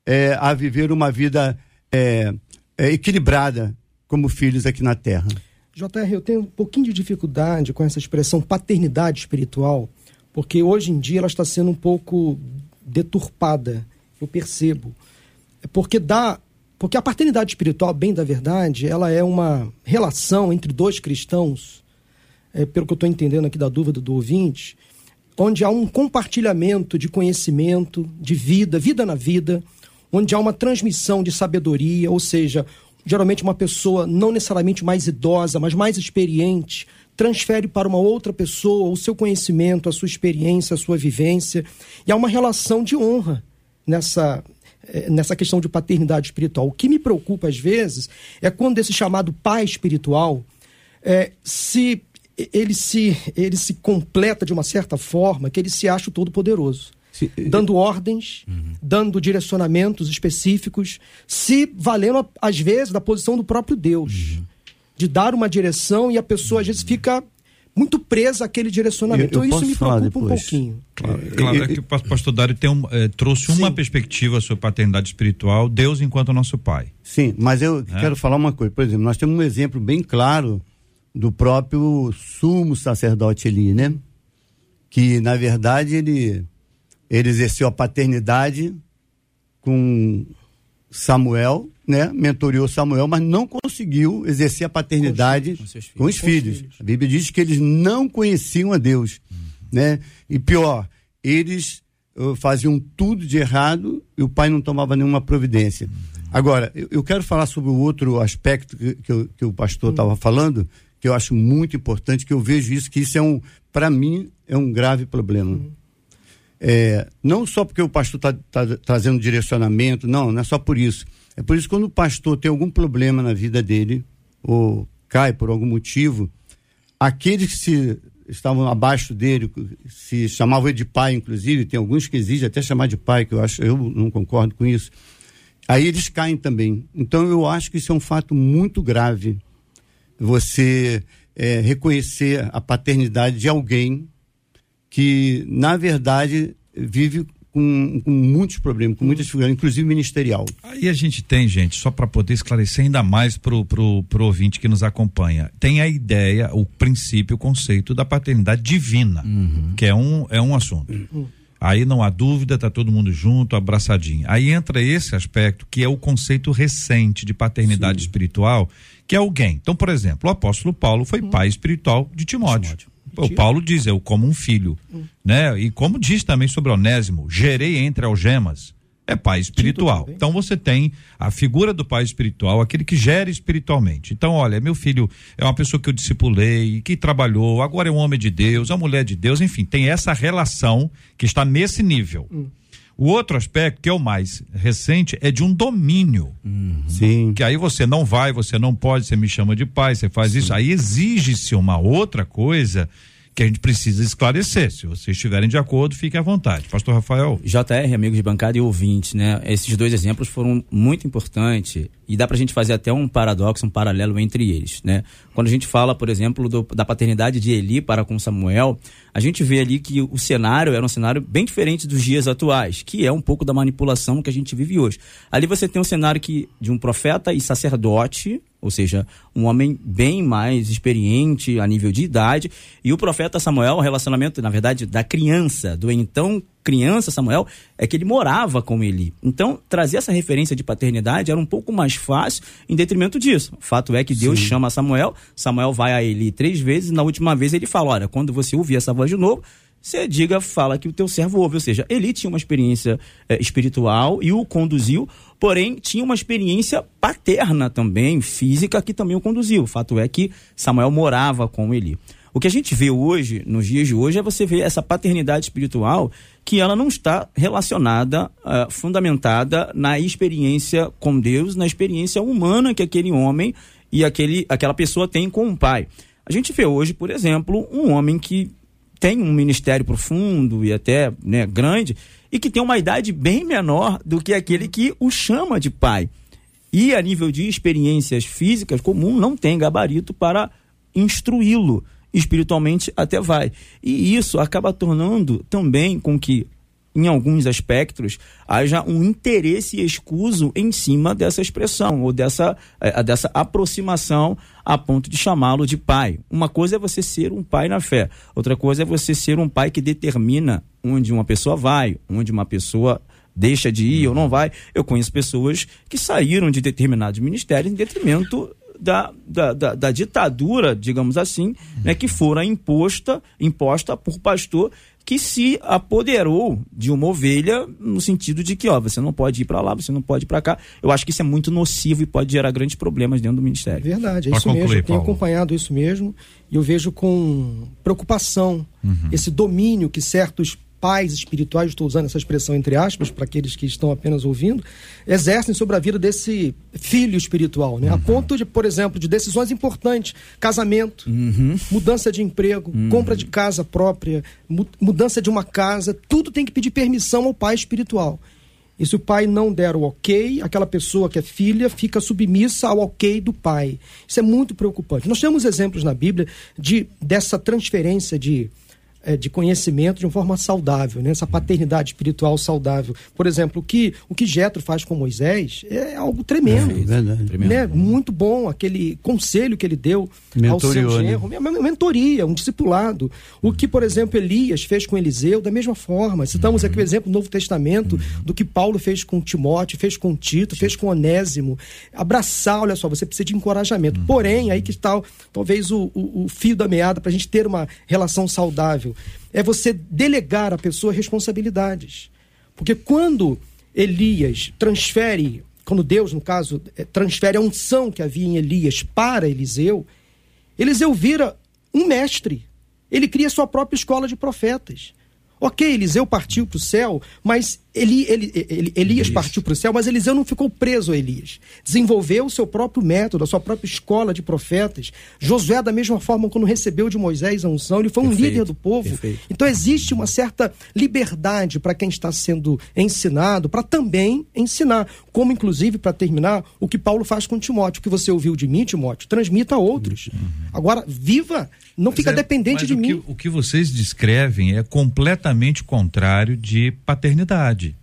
é, a viver uma vida é, é, equilibrada como filhos aqui na Terra. JR, eu tenho um pouquinho de dificuldade com essa expressão paternidade espiritual, porque hoje em dia ela está sendo um pouco deturpada, eu percebo. É porque dá, porque a paternidade espiritual, bem da verdade, ela é uma relação entre dois cristãos, é, pelo que eu estou entendendo aqui da dúvida do ouvinte, onde há um compartilhamento de conhecimento, de vida, vida na vida, onde há uma transmissão de sabedoria, ou seja, geralmente uma pessoa não necessariamente mais idosa, mas mais experiente, transfere para uma outra pessoa o seu conhecimento, a sua experiência, a sua vivência. E há uma relação de honra nessa, eh, nessa questão de paternidade espiritual. O que me preocupa às vezes é quando esse chamado pai espiritual é, se ele se ele se completa de uma certa forma que ele se acha o todo poderoso. Dando ordens, uhum. dando direcionamentos específicos, se valendo, às vezes, da posição do próprio Deus. Uhum de dar uma direção e a pessoa às vezes fica muito presa àquele direcionamento. Eu, eu então isso me preocupa depois. um pouquinho. Claro, claro é que o pastor Dário tem um, é, trouxe uma perspectiva sobre paternidade espiritual, Deus enquanto nosso pai. Sim, mas eu é? quero falar uma coisa. Por exemplo, nós temos um exemplo bem claro do próprio sumo sacerdote Eli, né? Que, na verdade, ele, ele exerceu a paternidade com Samuel, né? Mentoriou Samuel, mas não conseguiu exercer a paternidade com, os filhos. Com os filhos. filhos. A Bíblia diz que eles não conheciam a Deus, uhum. né? E pior, eles uh, faziam tudo de errado e o pai não tomava nenhuma providência. Uhum. Agora, eu, eu quero falar sobre o outro aspecto que, que, que o pastor estava hum. falando, que eu acho muito importante, que eu vejo isso, que isso é um, para mim, é um grave problema. Hum. É, não só porque o pastor está tá trazendo direcionamento, não, não é só por isso. É por isso que quando o pastor tem algum problema na vida dele, ou cai por algum motivo, aqueles que se estavam abaixo dele, se chamavam de pai, inclusive, tem alguns que exigem até chamar de pai, que eu acho, eu não concordo com isso. Aí eles caem também. Então eu acho que isso é um fato muito grave. Você é, reconhecer a paternidade de alguém que, na verdade, vive com, com, muitos problemas, com muitas dificuldades, inclusive ministerial. Aí a gente tem, gente, só para poder esclarecer ainda mais pro, pro, pro ouvinte que nos acompanha, tem a ideia, o princípio, o conceito da paternidade divina, uhum. que é um, é um assunto. Uhum. Aí não há dúvida, tá todo mundo junto, abraçadinho. Aí entra esse aspecto que é o conceito recente de paternidade Sim. espiritual, que é alguém. Então, por exemplo, o apóstolo Paulo foi uhum. pai espiritual de Timóteo. Timóteo o Paulo diz, eu como um filho, hum. né? E como diz também sobre Onésimo, gerei entre algemas, é pai espiritual. Então você tem a figura do pai espiritual, aquele que gera espiritualmente. Então, olha, meu filho é uma pessoa que eu discipulei, que trabalhou, agora é um homem de Deus, é uma mulher de Deus, enfim, tem essa relação que está nesse nível. Hum. O outro aspecto, que é o mais recente, é de um domínio. Uhum. Sim. Que aí você não vai, você não pode, você me chama de pai, você faz Sim. isso. Aí exige-se uma outra coisa que a gente precisa esclarecer. Se vocês estiverem de acordo, fique à vontade. Pastor Rafael. JR, amigos de bancada e ouvintes, né? Esses dois exemplos foram muito importantes e dá para a gente fazer até um paradoxo, um paralelo entre eles, né? Quando a gente fala, por exemplo, do, da paternidade de Eli para com Samuel, a gente vê ali que o cenário era um cenário bem diferente dos dias atuais, que é um pouco da manipulação que a gente vive hoje. Ali você tem um cenário que de um profeta e sacerdote, ou seja, um homem bem mais experiente a nível de idade, e o profeta Samuel, o relacionamento, na verdade, da criança, do então criança Samuel, é que ele morava com Eli. Então, trazer essa referência de paternidade era um pouco mais fácil em detrimento disso. O fato é que Deus Sim. chama Samuel, Samuel vai a Eli três vezes, e na última vez ele fala: olha, quando você ouvir essa voz de novo, você diga, fala que o teu servo ouve. Ou seja, Eli tinha uma experiência é, espiritual e o conduziu, porém tinha uma experiência paterna também, física, que também o conduziu. O fato é que Samuel morava com Eli. O que a gente vê hoje, nos dias de hoje, é você ver essa paternidade espiritual que ela não está relacionada, uh, fundamentada na experiência com Deus, na experiência humana que aquele homem e aquele, aquela pessoa tem com o pai. A gente vê hoje, por exemplo, um homem que tem um ministério profundo e até né, grande e que tem uma idade bem menor do que aquele que o chama de pai. E a nível de experiências físicas comum não tem gabarito para instruí-lo espiritualmente até vai. E isso acaba tornando também com que em alguns aspectos, haja um interesse escuso em cima dessa expressão ou dessa, é, dessa aproximação a ponto de chamá-lo de pai. Uma coisa é você ser um pai na fé, outra coisa é você ser um pai que determina onde uma pessoa vai, onde uma pessoa deixa de ir ou não vai. Eu conheço pessoas que saíram de determinados ministérios em detrimento da, da, da, da ditadura, digamos assim, né, que fora imposta, imposta por pastor que se apoderou de uma ovelha no sentido de que, ó, você não pode ir para lá, você não pode ir para cá. Eu acho que isso é muito nocivo e pode gerar grandes problemas dentro do ministério. Verdade, é isso concluir, mesmo. Eu tenho acompanhado isso mesmo e eu vejo com preocupação uhum. esse domínio que certos pais espirituais, estou usando essa expressão entre aspas, para aqueles que estão apenas ouvindo, exercem sobre a vida desse filho espiritual, né? Uhum. A ponto de, por exemplo, de decisões importantes, casamento, uhum. mudança de emprego, uhum. compra de casa própria, mudança de uma casa, tudo tem que pedir permissão ao pai espiritual. E se o pai não der o ok, aquela pessoa que é filha fica submissa ao ok do pai. Isso é muito preocupante. Nós temos exemplos na Bíblia de dessa transferência de é, de conhecimento de uma forma saudável, né? essa paternidade espiritual saudável. Por exemplo, o que o que Jetro faz com Moisés é algo tremendo, é, verdade. Né? Muito bom aquele conselho que ele deu Mentoriou, ao seu genro, né? mentoria, um discipulado. O que, por exemplo, Elias fez com Eliseu, da mesma forma. Citamos aqui o exemplo do Novo Testamento, do que Paulo fez com Timóteo, fez com Tito, fez com Onésimo. Abraçar, olha só, você precisa de encorajamento. Porém, aí que está talvez o, o, o fio da meada para a gente ter uma relação saudável é você delegar à pessoa responsabilidades. Porque quando Elias transfere quando Deus, no caso, eh, transfere a unção que havia em Elias para Eliseu, Eliseu vira um mestre. Ele cria sua própria escola de profetas. Ok, Eliseu partiu para o céu, mas Eli, Eli, Eli, Elias partiu para o céu, mas Eliseu não ficou preso a Elias. Desenvolveu o seu próprio método, a sua própria escola de profetas. Josué, da mesma forma, quando recebeu de Moisés a unção, ele foi um Perfeito, líder do povo. perfeito. Então existe uma certa liberdade para quem está sendo ensinado, para também ensinar. Como, inclusive, para terminar, o que Paulo faz com Timóteo. O que você ouviu de mim, Timóteo, transmita a outros. Agora, viva, não fica Uhum. Mas é- dependente de o mim. Que, o que vocês descrevem é completamente contrário de paternidade.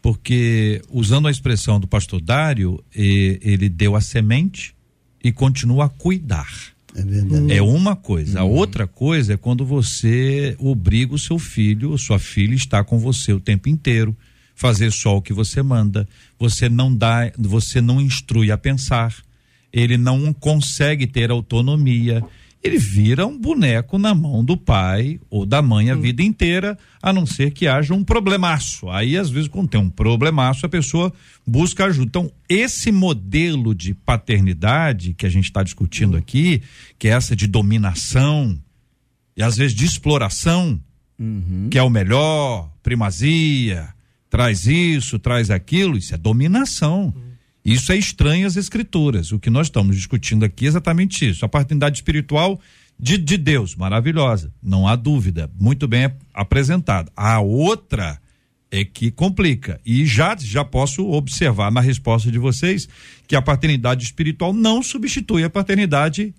Porque, usando a expressão do pastor Dário, ele deu a semente e continua a cuidar. É verdade. É uma coisa. A outra coisa é quando você obriga o seu filho ou sua filha a estar com você o tempo inteiro, fazer só o que você manda. Você não dá, você não instrui a pensar. Ele não consegue ter autonomia. Ele vira um boneco na mão do pai ou da mãe a vida inteira, a não ser que haja um problemaço. Aí, às vezes, quando tem um problemaço, a pessoa busca ajuda. Então, esse modelo de paternidade que a gente está discutindo aqui, que é essa de dominação e às vezes de exploração, que é o melhor, primazia, traz isso, traz aquilo, isso é dominação. Isso é estranho às escrituras. O que nós estamos discutindo aqui é exatamente isso. A paternidade espiritual de, de Deus, maravilhosa, não há dúvida, muito bem apresentada. A outra é que complica. E já, já posso observar na resposta de vocês que a paternidade espiritual não substitui a paternidade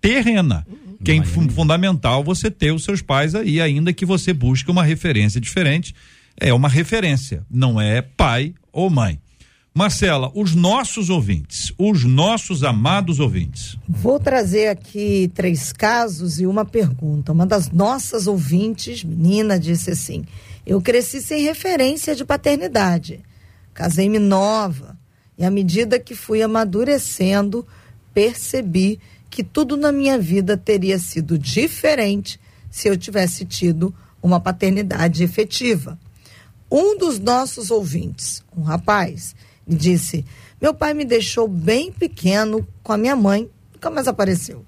terrena. Que é fun- fundamental você ter os seus pais aí, ainda que você busque uma referência diferente. É uma referência, não é pai ou mãe. Marcela, os nossos ouvintes, os nossos amados ouvintes. Vou trazer aqui três casos e uma pergunta. Uma das nossas ouvintes, menina, disse assim: Eu cresci sem referência de paternidade. Casei-me nova. E à medida que fui amadurecendo, percebi que tudo na minha vida teria sido diferente se eu tivesse tido uma paternidade efetiva. Um dos nossos ouvintes, um rapaz, disse: Meu pai me deixou bem pequeno com a minha mãe, nunca mais apareceu.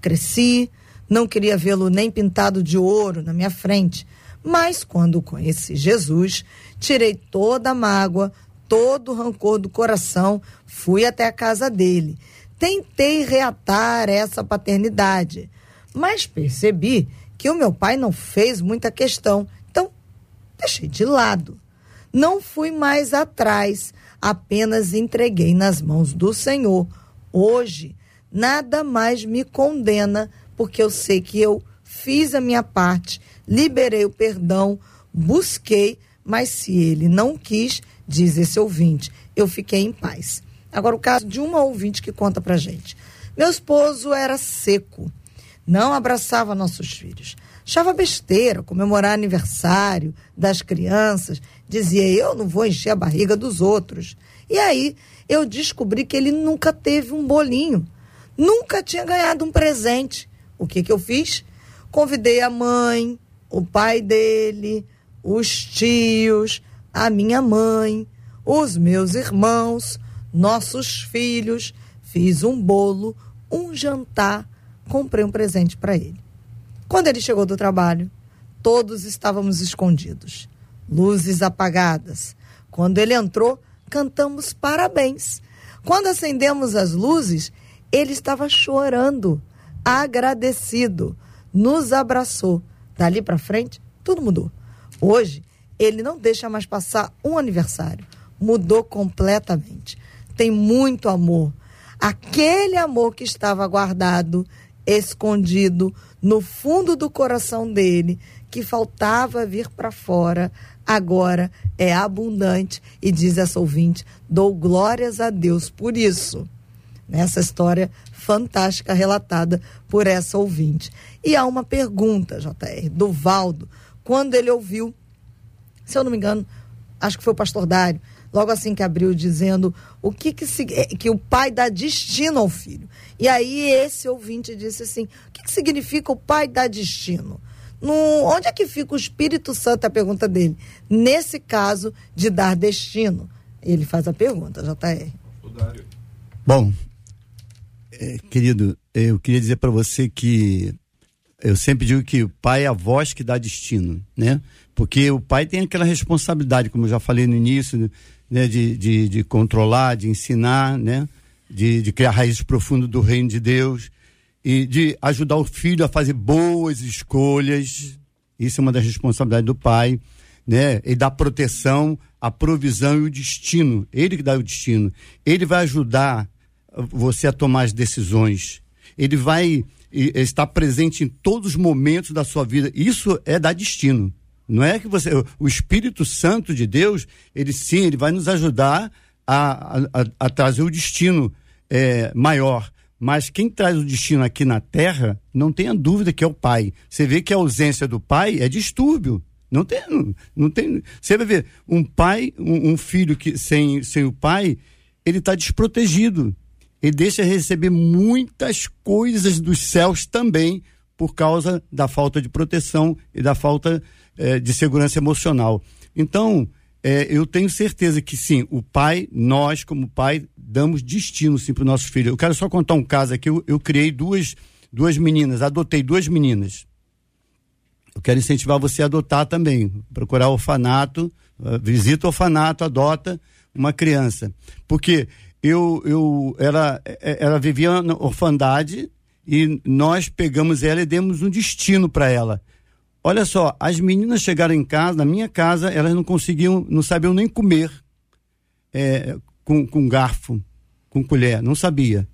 Cresci, não queria vê-lo nem pintado de ouro na minha frente, mas quando conheci Jesus, tirei toda a mágoa, todo o rancor do coração, fui até a casa dele. Tentei reatar essa paternidade, mas percebi que o meu pai não fez muita questão, então deixei de lado. Não fui mais atrás, apenas entreguei nas mãos do Senhor. Hoje, nada mais me condena, porque eu sei que eu fiz a minha parte, liberei o perdão, busquei, mas se ele não quis, diz esse ouvinte, eu fiquei em paz. Agora, o caso de uma ouvinte que conta pra gente. Meu esposo era seco, não abraçava nossos filhos. Achava besteira comemorar aniversário das crianças. Dizia, eu não vou encher a barriga dos outros. E aí eu descobri que ele nunca teve um bolinho. Nunca tinha ganhado um presente. O que, que eu fiz? Convidei a mãe, o pai dele, os tios, a minha mãe, os meus irmãos, nossos filhos. Fiz um bolo, um jantar, comprei um presente para ele. Quando ele chegou do trabalho, todos estávamos escondidos, luzes apagadas. Quando ele entrou, cantamos parabéns. Quando acendemos as luzes, ele estava chorando, agradecido, nos abraçou. Dali para frente, tudo mudou. Hoje, ele não deixa mais passar um aniversário. Mudou completamente. Tem muito amor. Aquele amor que estava guardado, escondido no fundo do coração dele, que faltava vir para fora, agora é abundante. E diz essa ouvinte: dou glórias a Deus por isso. Nessa história fantástica relatada por essa ouvinte. E há uma pergunta, JR, do Valdo, quando ele ouviu, se eu não me engano, acho que foi o pastor Dário, logo assim que abriu, dizendo o que, que, se, que o pai dá destino ao filho. E aí esse ouvinte disse assim: o que, que significa o pai dá destino? No, onde é que fica o Espírito Santo? A pergunta dele. Nesse caso de dar destino. Ele faz a pergunta, JR. Bom, é, querido, eu queria dizer para você que eu sempre digo que o pai é a voz que dá destino, né? Porque o pai tem aquela responsabilidade, como eu já falei no início, né? De, de, de controlar, de ensinar, né? De, de criar raízes profundas do reino de Deus e de ajudar o filho a fazer boas escolhas. Isso é uma das responsabilidades do pai, né? E dar proteção, a provisão e o destino. Ele que dá o destino. Ele vai ajudar você a tomar as decisões. Ele vai estar presente em todos os momentos da sua vida. Isso é dar destino. Não é que você. O Espírito Santo de Deus, ele sim, ele vai nos ajudar a, a, a trazer o destino é, maior. Mas quem traz o destino aqui na Terra, não tenha dúvida que é o pai. Você vê que a ausência do pai é distúrbio. Não tem, não tem. Você vai ver um pai, um, um filho que sem, sem o pai, ele está desprotegido ele deixa receber muitas coisas dos céus também por causa da falta de proteção e da falta eh, de segurança emocional. Então, eh, eu tenho certeza que sim, o pai, nós como pai, damos destino sim para o nosso filho. Eu quero só contar um caso aqui. Eu, eu criei duas, duas meninas, adotei duas meninas. Eu quero incentivar você a adotar também. Procurar orfanato, uh, visita orfanato, adota uma criança. Porque eu, eu ela, ela vivia na orfandade e nós pegamos ela e demos um destino para ela. Olha só, as meninas chegaram em casa, na minha casa, elas não conseguiam, não sabiam nem comer é, com, com garfo, com colher, não sabia.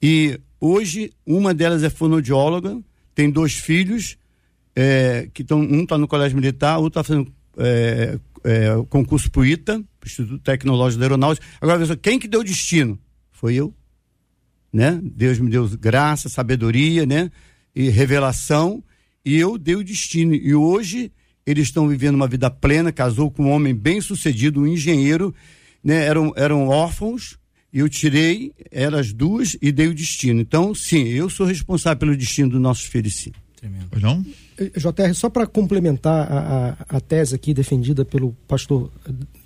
E hoje, uma delas é fonoaudióloga, tem dois filhos, é, que estão, um está no colégio militar, outro está fazendo é, é, concurso para o ITA, Instituto Tecnológico da Aeronáutica. Agora, quem que deu destino? Foi eu. Né? Deus me deu graça, sabedoria, né? E revelação, e eu dei o destino. E hoje eles estão vivendo uma vida plena, casou com um homem bem sucedido, um engenheiro, né? Eram, eram órfãos, e eu tirei elas duas e dei o destino. Então, sim, eu sou responsável pelo destino dos nossos filhos, sim. Tremendo. Pois não? JR, só para complementar a, a, a, tese aqui defendida pelo pastor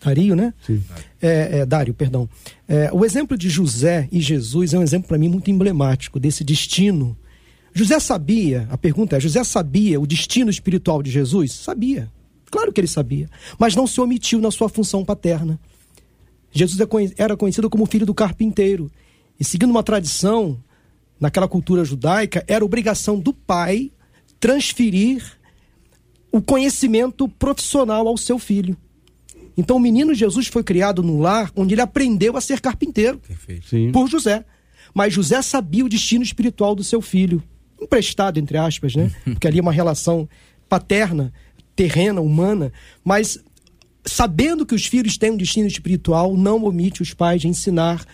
Dario, né? Sim. É, é, Dário, perdão. É, o exemplo de José e Jesus é um exemplo para mim muito emblemático desse destino. José sabia, a pergunta é: José sabia o destino espiritual de Jesus? Sabia. Claro que ele sabia. Mas não se omitiu na sua função paterna. Jesus é era conhecido como filho do carpinteiro. E seguindo uma tradição, naquela cultura judaica, era obrigação do pai transferir o conhecimento profissional ao seu filho. Então o menino Jesus foi criado num lar onde ele aprendeu a ser carpinteiro por José. Mas José sabia o destino espiritual do seu filho. Emprestado, entre aspas, né? Porque ali é uma relação paterna, terrena, humana. Mas sabendo que os filhos têm um destino espiritual, não omite os pais de ensinar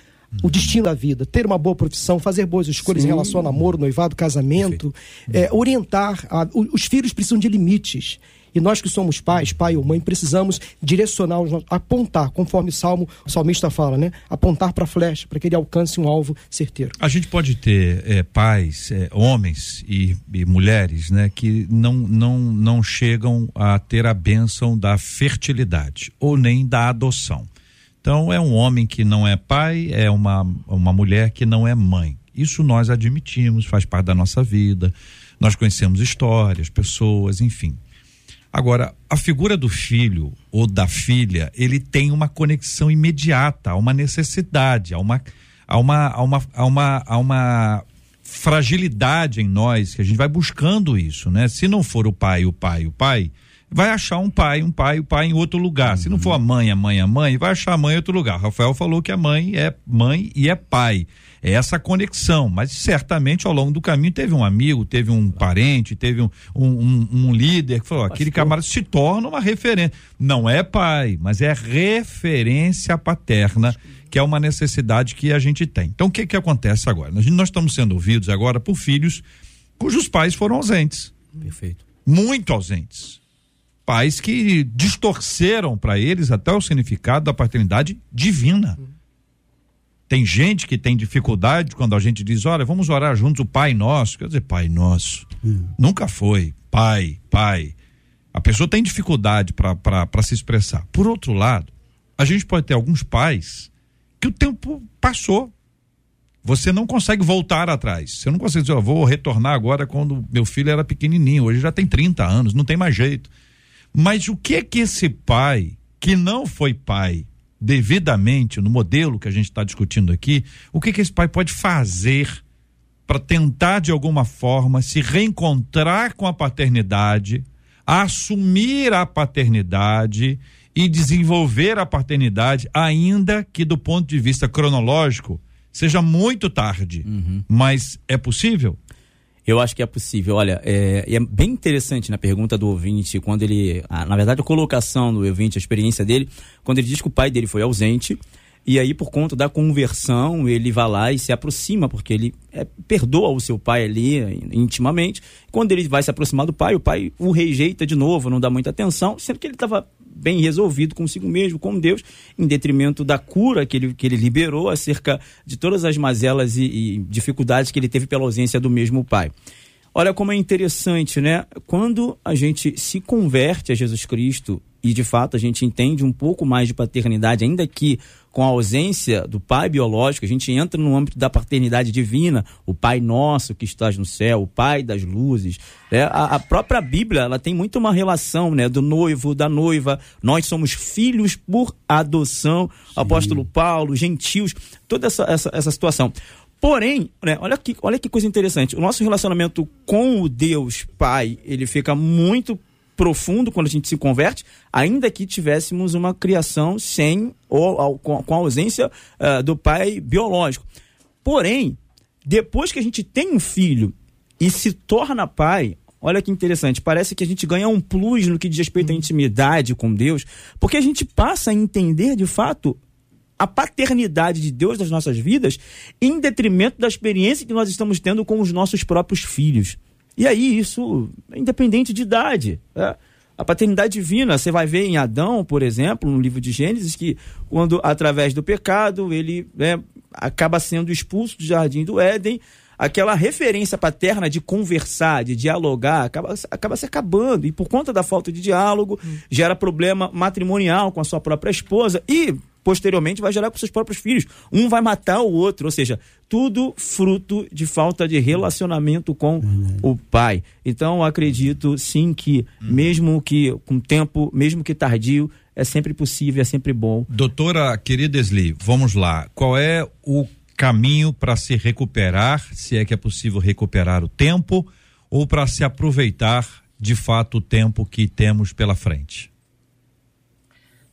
o destino da vida, ter uma boa profissão, fazer boas escolhas Sim. em relação ao namoro, noivado, casamento, é, orientar. A, os filhos precisam de limites. E nós que somos pais, pai ou mãe, precisamos direcionar, apontar, conforme o salmo, o salmista fala, né? Apontar para a flecha, para que ele alcance um alvo certeiro. A gente pode ter é, pais, é, homens e, e, mulheres, né, que não, não, não chegam a ter a bênção da fertilidade ou nem da adoção. Então, é um homem que não é pai, é uma, uma mulher que não é mãe. Isso nós admitimos, faz parte da nossa vida. Nós conhecemos histórias, pessoas, enfim. Agora, a figura do filho ou da filha, ele tem uma conexão imediata, há uma necessidade, há uma, há uma, há uma, há uma, uma fragilidade em nós que a gente vai buscando isso, né? Se não for o pai, o pai, o pai, vai achar um pai, um pai, o um pai em outro lugar. Se não for a mãe, a mãe, a mãe, vai achar a mãe em outro lugar. Rafael falou que a mãe é mãe e é pai. É essa conexão, mas certamente ao longo do caminho teve um amigo, teve um parente, teve um, um, um líder que falou: Pastor. aquele camarada se torna uma referência. Não é pai, mas é referência paterna, que é uma necessidade que a gente tem. Então o que que acontece agora? Nós, nós estamos sendo ouvidos agora por filhos cujos pais foram ausentes. Perfeito. Muito ausentes pais que distorceram para eles até o significado da paternidade divina. Tem gente que tem dificuldade quando a gente diz, olha, vamos orar juntos o Pai Nosso. Quer dizer, Pai Nosso. Hum. Nunca foi. Pai, Pai. A pessoa tem dificuldade para se expressar. Por outro lado, A gente pode ter alguns pais que o tempo passou. Você não consegue voltar atrás. Você não consegue dizer, eu vou retornar agora quando meu filho era pequenininho. Hoje já tem 30 anos, não tem mais jeito. Mas o que é que esse pai, que não foi pai devidamente, no modelo que a gente está discutindo aqui, o que, que esse pai pode fazer para tentar, de alguma forma, se reencontrar com a paternidade, assumir a paternidade e desenvolver a paternidade, ainda que do ponto de vista cronológico seja muito tarde. Uhum. Mas é possível? Eu acho que é possível. Olha, é, é, bem interessante na pergunta do ouvinte, quando ele. na verdade, a colocação do ouvinte, a experiência dele, quando ele diz que o pai dele foi ausente. E aí, por conta da conversão, ele vai lá e se aproxima, porque ele é, perdoa o seu pai ali intimamente. Quando ele vai se aproximar do pai, o pai o rejeita de novo, não dá muita atenção, sendo que ele estava bem resolvido consigo mesmo, com Deus, em detrimento da cura que ele, que ele liberou acerca de todas as mazelas e, e dificuldades que ele teve pela ausência do mesmo pai. Olha como é interessante, né? Quando a gente se converte a Jesus Cristo e de fato a gente entende um pouco mais de paternidade, ainda que com a ausência do pai biológico, a gente entra no âmbito da paternidade divina, o Pai nosso que estás no céu, o Pai das luzes. Né? A, a, própria Bíblia ela tem muito uma relação né? do noivo, da noiva. Nós somos filhos por adoção. Sim. Apóstolo Paulo, gentios, toda essa, essa, essa situação. Porém, né, olha, que, olha que coisa interessante. O nosso relacionamento com o Deus Pai, ele fica muito profundo quando a gente se converte, ainda que tivéssemos uma criação sem ou, com, a ausência uh, do pai biológico. Porém, depois que a gente tem um filho e se torna pai, olha que interessante, parece que a gente ganha um plus no que diz respeito à uhum. intimidade com Deus, porque a gente passa a entender de fato a paternidade de Deus das nossas vidas em detrimento da experiência que nós estamos tendo com os nossos próprios filhos. E aí, isso é independente de idade. É. A paternidade divina, você vai ver em Adão, por exemplo, no livro de Gênesis, que quando, através do pecado, ele né, acaba sendo expulso do jardim do Éden, aquela referência paterna de conversar, de dialogar, acaba, acaba se acabando. E por conta da falta de diálogo, hum. gera problema matrimonial com a sua própria esposa. E posteriormente vai gerar com seus próprios filhos. Um vai matar o outro, ou seja, tudo fruto de falta de relacionamento com o pai. Então, acredito sim que, hum. mesmo que com tempo, mesmo que tardio, é sempre possível, é sempre bom. Doutora querida Esli, vamos lá. Qual é o caminho para se recuperar, se é que é possível recuperar o tempo, ou para se aproveitar de fato o tempo que temos pela frente?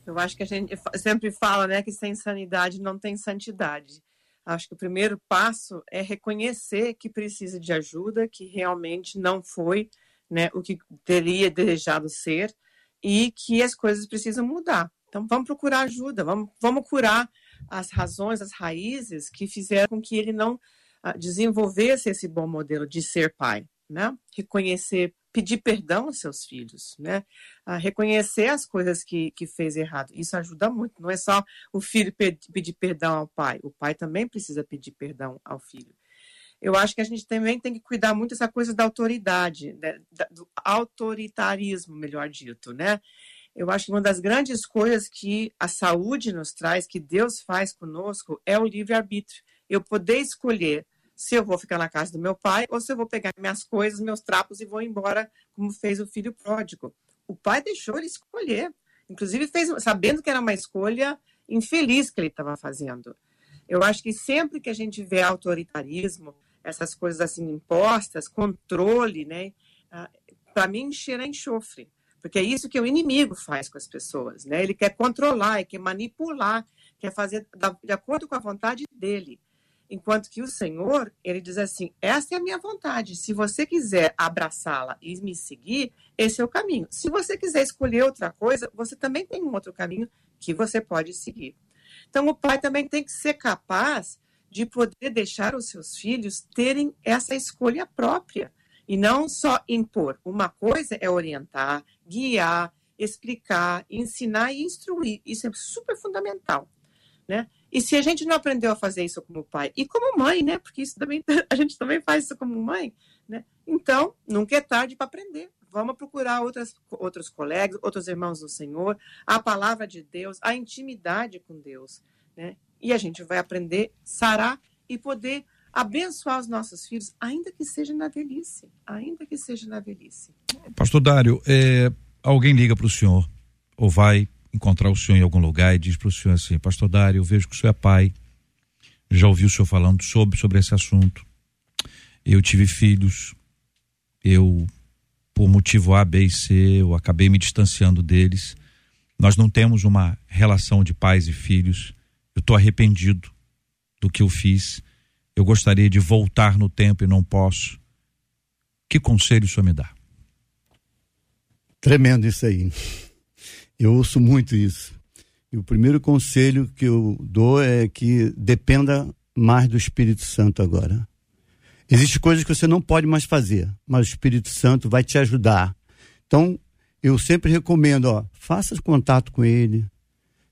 Eu acho que a gente sempre fala, né, que sem sanidade não tem santidade. Acho que o primeiro passo é reconhecer que precisa de ajuda, que realmente não foi, né, o que teria desejado ser e que as coisas precisam mudar. Então vamos procurar ajuda, vamos, vamos curar as razões, as raízes que fizeram com que ele não uh, desenvolvesse esse bom modelo de ser pai, né? Reconhecer pedir perdão aos seus filhos, né? A reconhecer as coisas que, que fez errado. Isso ajuda muito. Não é só o filho pedir perdão ao pai. O pai também precisa pedir perdão ao filho. Eu acho que a gente também tem que cuidar muito dessa coisa da autoridade, né? do autoritarismo, melhor dito, né? Eu acho que uma das grandes coisas que a saúde nos traz, que Deus faz conosco, é o livre-arbítrio. Eu poder escolher se eu vou ficar na casa do meu pai ou se eu vou pegar minhas coisas, meus trapos e vou embora, como fez o filho pródigo. O pai deixou ele escolher, inclusive fez sabendo que era uma escolha infeliz que ele estava fazendo. Eu acho que sempre que a gente vê autoritarismo, essas coisas assim impostas, controle, né, ah, para mim cheira enxofre, porque é isso que o inimigo faz com as pessoas, né? Ele quer controlar, ele quer manipular, quer fazer de acordo com a vontade dele. Enquanto que o Senhor, ele diz assim: essa é a minha vontade. Se você quiser abraçá-la e me seguir, esse é o caminho. Se você quiser escolher outra coisa, você também tem um outro caminho que você pode seguir. Então, o pai também tem que ser capaz de poder deixar os seus filhos terem essa escolha própria e não só impor. Uma coisa é orientar, guiar, explicar, ensinar e instruir. Isso é super fundamental, né? E se a gente não aprendeu a fazer isso como pai e como mãe, né? Porque isso também a gente também faz isso como mãe, né? Então, nunca é tarde para aprender. vamos procurar outras, outros colegas, outros irmãos do Senhor, a palavra de Deus, a intimidade com Deus, né? E a gente vai aprender, sarar e poder abençoar os nossos filhos, ainda que seja na velhice, ainda que seja na velhice. Pastor Dário, é, alguém liga para o senhor ou vai encontrar o senhor em algum lugar e diz para o senhor assim, Pastor Dário, eu vejo que o senhor é pai, já ouvi o senhor falando sobre sobre esse assunto. Eu tive filhos, eu por motivo A, B e C, eu acabei me distanciando deles. Nós não temos uma relação de pais e filhos. Eu estou arrependido do que eu fiz. Eu gostaria de voltar no tempo e não posso. Que conselho o senhor me dá? Tremendo isso aí. Eu ouço muito isso. E o primeiro conselho que eu dou é que dependa mais do Espírito Santo agora. Existem coisas que você não pode mais fazer, mas o Espírito Santo vai te ajudar. Então, eu sempre recomendo, ó, faça contato com ele,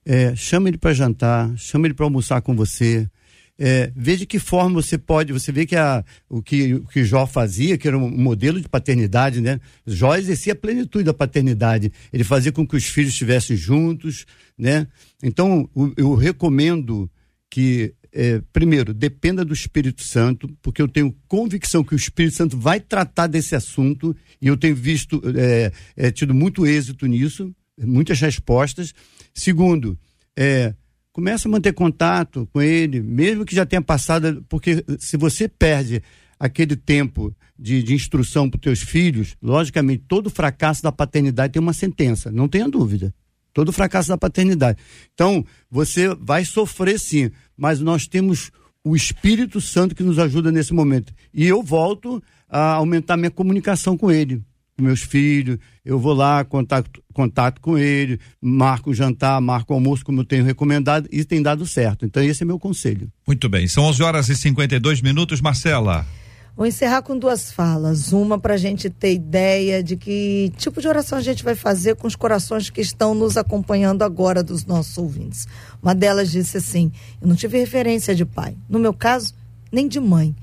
é, chame ele para jantar, chame ele para almoçar com você, é, veja que forma você pode. Você vê que a, o, que, o que Jó fazia, que era um modelo de paternidade, né? Jó exercia a plenitude da paternidade. Ele fazia com que os filhos estivessem juntos, né? Então, eu, eu recomendo que, é, primeiro, dependa do Espírito Santo, porque eu tenho convicção que o Espírito Santo vai tratar desse assunto e eu tenho visto, é, é, tido muito êxito nisso, muitas respostas. Segundo, é, Começa a manter contato com ele, mesmo que já tenha passado, porque se você perde aquele tempo de, de instrução para os teus filhos, logicamente todo fracasso da paternidade tem uma sentença, não tenha dúvida. Todo fracasso da paternidade. Então, você vai sofrer sim, mas nós temos o Espírito Santo que nos ajuda nesse momento. E eu volto a aumentar minha comunicação com ele com meus filhos, eu vou lá, contato, contato com ele, marco o jantar, marco o almoço, como eu tenho recomendado, e tem dado certo. Então, esse é meu conselho. Muito bem, são 11 horas e 52 minutos, Marcela. Vou encerrar com duas falas. Uma para a gente ter ideia de que tipo de oração a gente vai fazer com os corações que estão nos acompanhando agora dos nossos ouvintes. Uma delas disse assim: Eu não tive referência de pai. No meu caso, nem de mãe.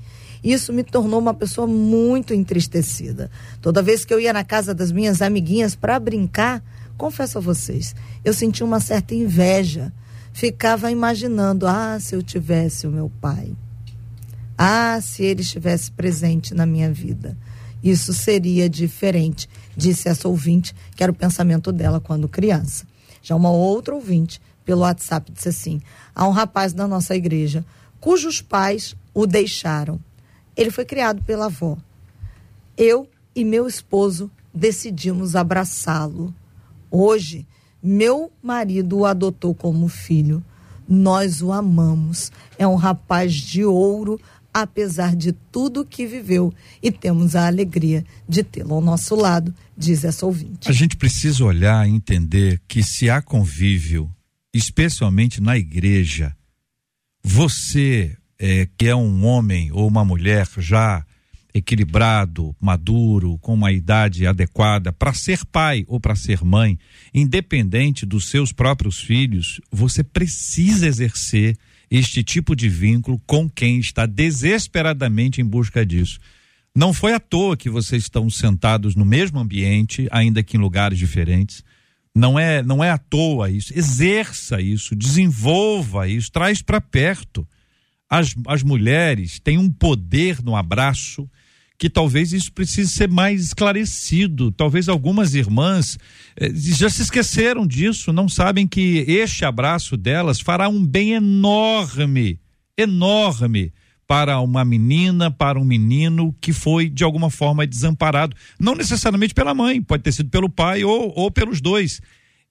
Isso me tornou uma pessoa muito entristecida. Toda vez que eu ia na casa das minhas amiguinhas para brincar, confesso a vocês, eu sentia uma certa inveja. Ficava imaginando: ah, se eu tivesse o meu pai. Ah, se ele estivesse presente na minha vida. Isso seria diferente, disse essa ouvinte, que era o pensamento dela quando criança. Já uma outra ouvinte, pelo WhatsApp, disse assim: há um rapaz da nossa igreja cujos pais o deixaram ele foi criado pela avó. Eu e meu esposo decidimos abraçá-lo. Hoje, meu marido o adotou como filho. Nós o amamos. É um rapaz de ouro, apesar de tudo que viveu. E temos a alegria de tê-lo ao nosso lado, diz essa ouvinte. A gente precisa olhar e entender que se há convívio, especialmente na igreja, você é, que é um homem ou uma mulher já equilibrado, maduro, com uma idade adequada para ser pai ou para ser mãe, independente dos seus próprios filhos, você precisa exercer este tipo de vínculo com quem está desesperadamente em busca disso. Não foi à toa que vocês estão sentados no mesmo ambiente, ainda que em lugares diferentes. Não é, não é à toa isso. Exerça isso, desenvolva isso, traz para perto as, as mulheres têm um poder no abraço que talvez isso precise ser mais esclarecido. Talvez algumas irmãs eh, já se esqueceram disso, não sabem que este abraço delas fará um bem enorme, enorme para uma menina, para um menino que foi de alguma forma desamparado, não necessariamente pela mãe, pode ter sido pelo pai ou, ou pelos dois.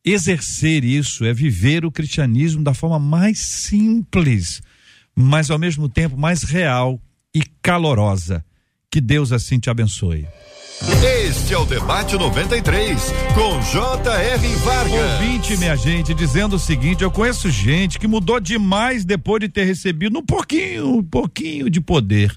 Exercer isso é viver o cristianismo da forma mais simples mas ao mesmo tempo mais real e calorosa. Que Deus assim te abençoe. Este é o Debate 93, com J.R. Vargas. Ouvinte, minha gente, dizendo o seguinte: eu conheço gente que mudou demais depois de ter recebido um pouquinho, um pouquinho de poder.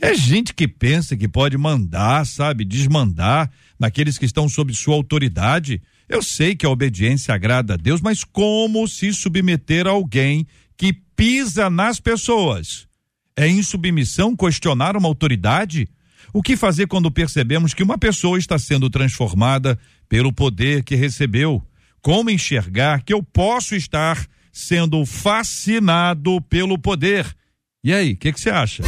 É gente que pensa que pode mandar, sabe, desmandar naqueles que estão sob sua autoridade. Eu sei que a obediência agrada a Deus, mas como se submeter a alguém que pisa nas pessoas. É insubmissão questionar uma autoridade? O que fazer quando percebemos que uma pessoa está sendo transformada pelo poder que recebeu? Como enxergar que eu posso estar sendo fascinado pelo poder? E aí, o que você acha?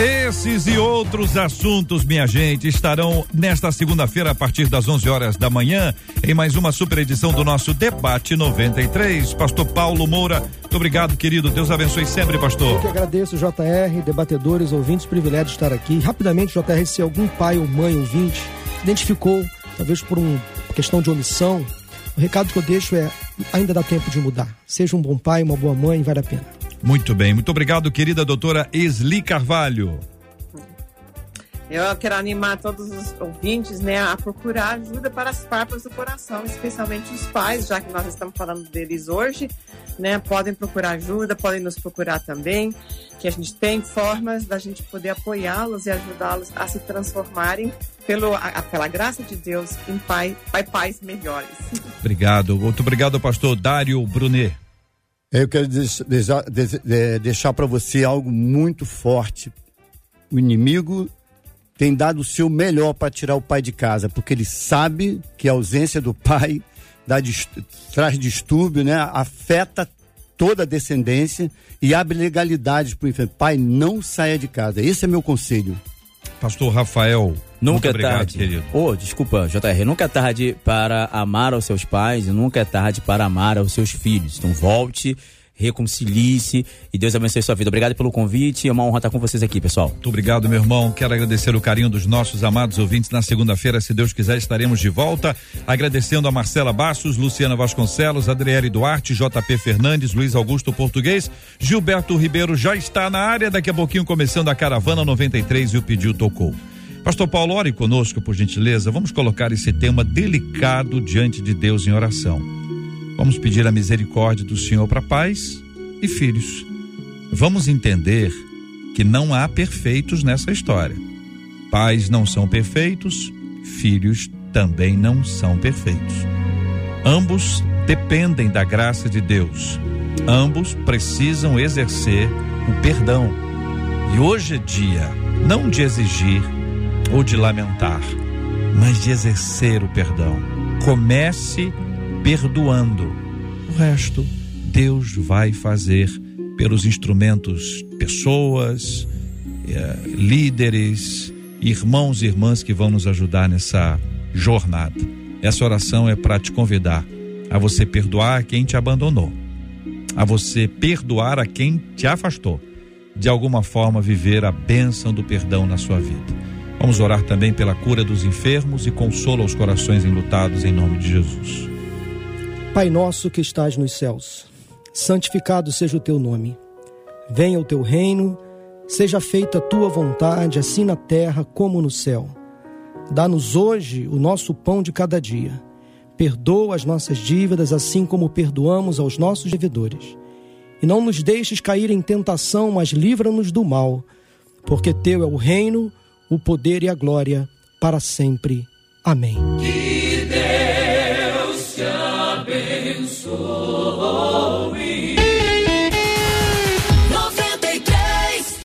Esses e outros assuntos, minha gente, estarão nesta segunda-feira a partir das 11 horas da manhã em mais uma super edição do nosso Debate 93. Pastor Paulo Moura, muito obrigado, querido. Deus abençoe sempre, pastor. Eu que agradeço, JR, debatedores, ouvintes, privilégio de estar aqui. Rapidamente, JR, se algum pai ou mãe ouvinte identificou, talvez por uma questão de omissão, o recado que eu deixo é: ainda dá tempo de mudar. Seja um bom pai, uma boa mãe, vale a pena. Muito bem, muito obrigado, querida doutora Esli Carvalho. Eu quero animar todos os ouvintes né, a procurar ajuda para as farpas do coração, especialmente os pais, já que nós estamos falando deles hoje, né? Podem procurar ajuda, podem nos procurar também, que a gente tem formas da gente poder apoiá-los e ajudá-los a se transformarem pelo, a, pela graça de Deus em pai, pai pais melhores. Obrigado. Muito obrigado, pastor Dário Brunet. Eu quero deixar, deixar para você algo muito forte. O inimigo tem dado o seu melhor para tirar o pai de casa, porque ele sabe que a ausência do pai dá, traz distúrbio, né? afeta toda a descendência e abre legalidades para o inferno. Pai, não saia de casa. Esse é meu conselho. Pastor Rafael, Nunca é obrigado, tarde. Querido. Oh, desculpa, JR. Nunca é tarde para amar aos seus pais e nunca é tarde para amar aos seus filhos. Então volte reconcilie-se e Deus abençoe sua vida. Obrigado pelo convite, é uma honra estar com vocês aqui, pessoal. Muito obrigado, meu irmão. Quero agradecer o carinho dos nossos amados ouvintes. Na segunda-feira, se Deus quiser, estaremos de volta. Agradecendo a Marcela Bastos, Luciana Vasconcelos, Adriele Duarte, JP Fernandes, Luiz Augusto Português, Gilberto Ribeiro já está na área. Daqui a pouquinho começando a Caravana 93 e o pediu tocou. Pastor Paulo, ore conosco, por gentileza. Vamos colocar esse tema delicado diante de Deus em oração. Vamos pedir a misericórdia do Senhor para pais e filhos. Vamos entender que não há perfeitos nessa história. Pais não são perfeitos, filhos também não são perfeitos. Ambos dependem da graça de Deus. Ambos precisam exercer o perdão. E hoje é dia não de exigir ou de lamentar, mas de exercer o perdão. Comece perdoando. O resto, Deus vai fazer pelos instrumentos, pessoas, eh, líderes, irmãos e irmãs que vão nos ajudar nessa jornada. Essa oração é para te convidar a você perdoar quem te abandonou, a você perdoar a quem te afastou, de alguma forma viver a bênção do perdão na sua vida. Vamos orar também pela cura dos enfermos e consola os corações enlutados em nome de Jesus. Pai nosso que estás nos céus, santificado seja o teu nome. Venha o teu reino, seja feita a tua vontade, assim na terra como no céu. Dá-nos hoje o nosso pão de cada dia. Perdoa as nossas dívidas, assim como perdoamos aos nossos devedores. E não nos deixes cair em tentação, mas livra-nos do mal, porque teu é o reino, o poder e a glória para sempre. Amém.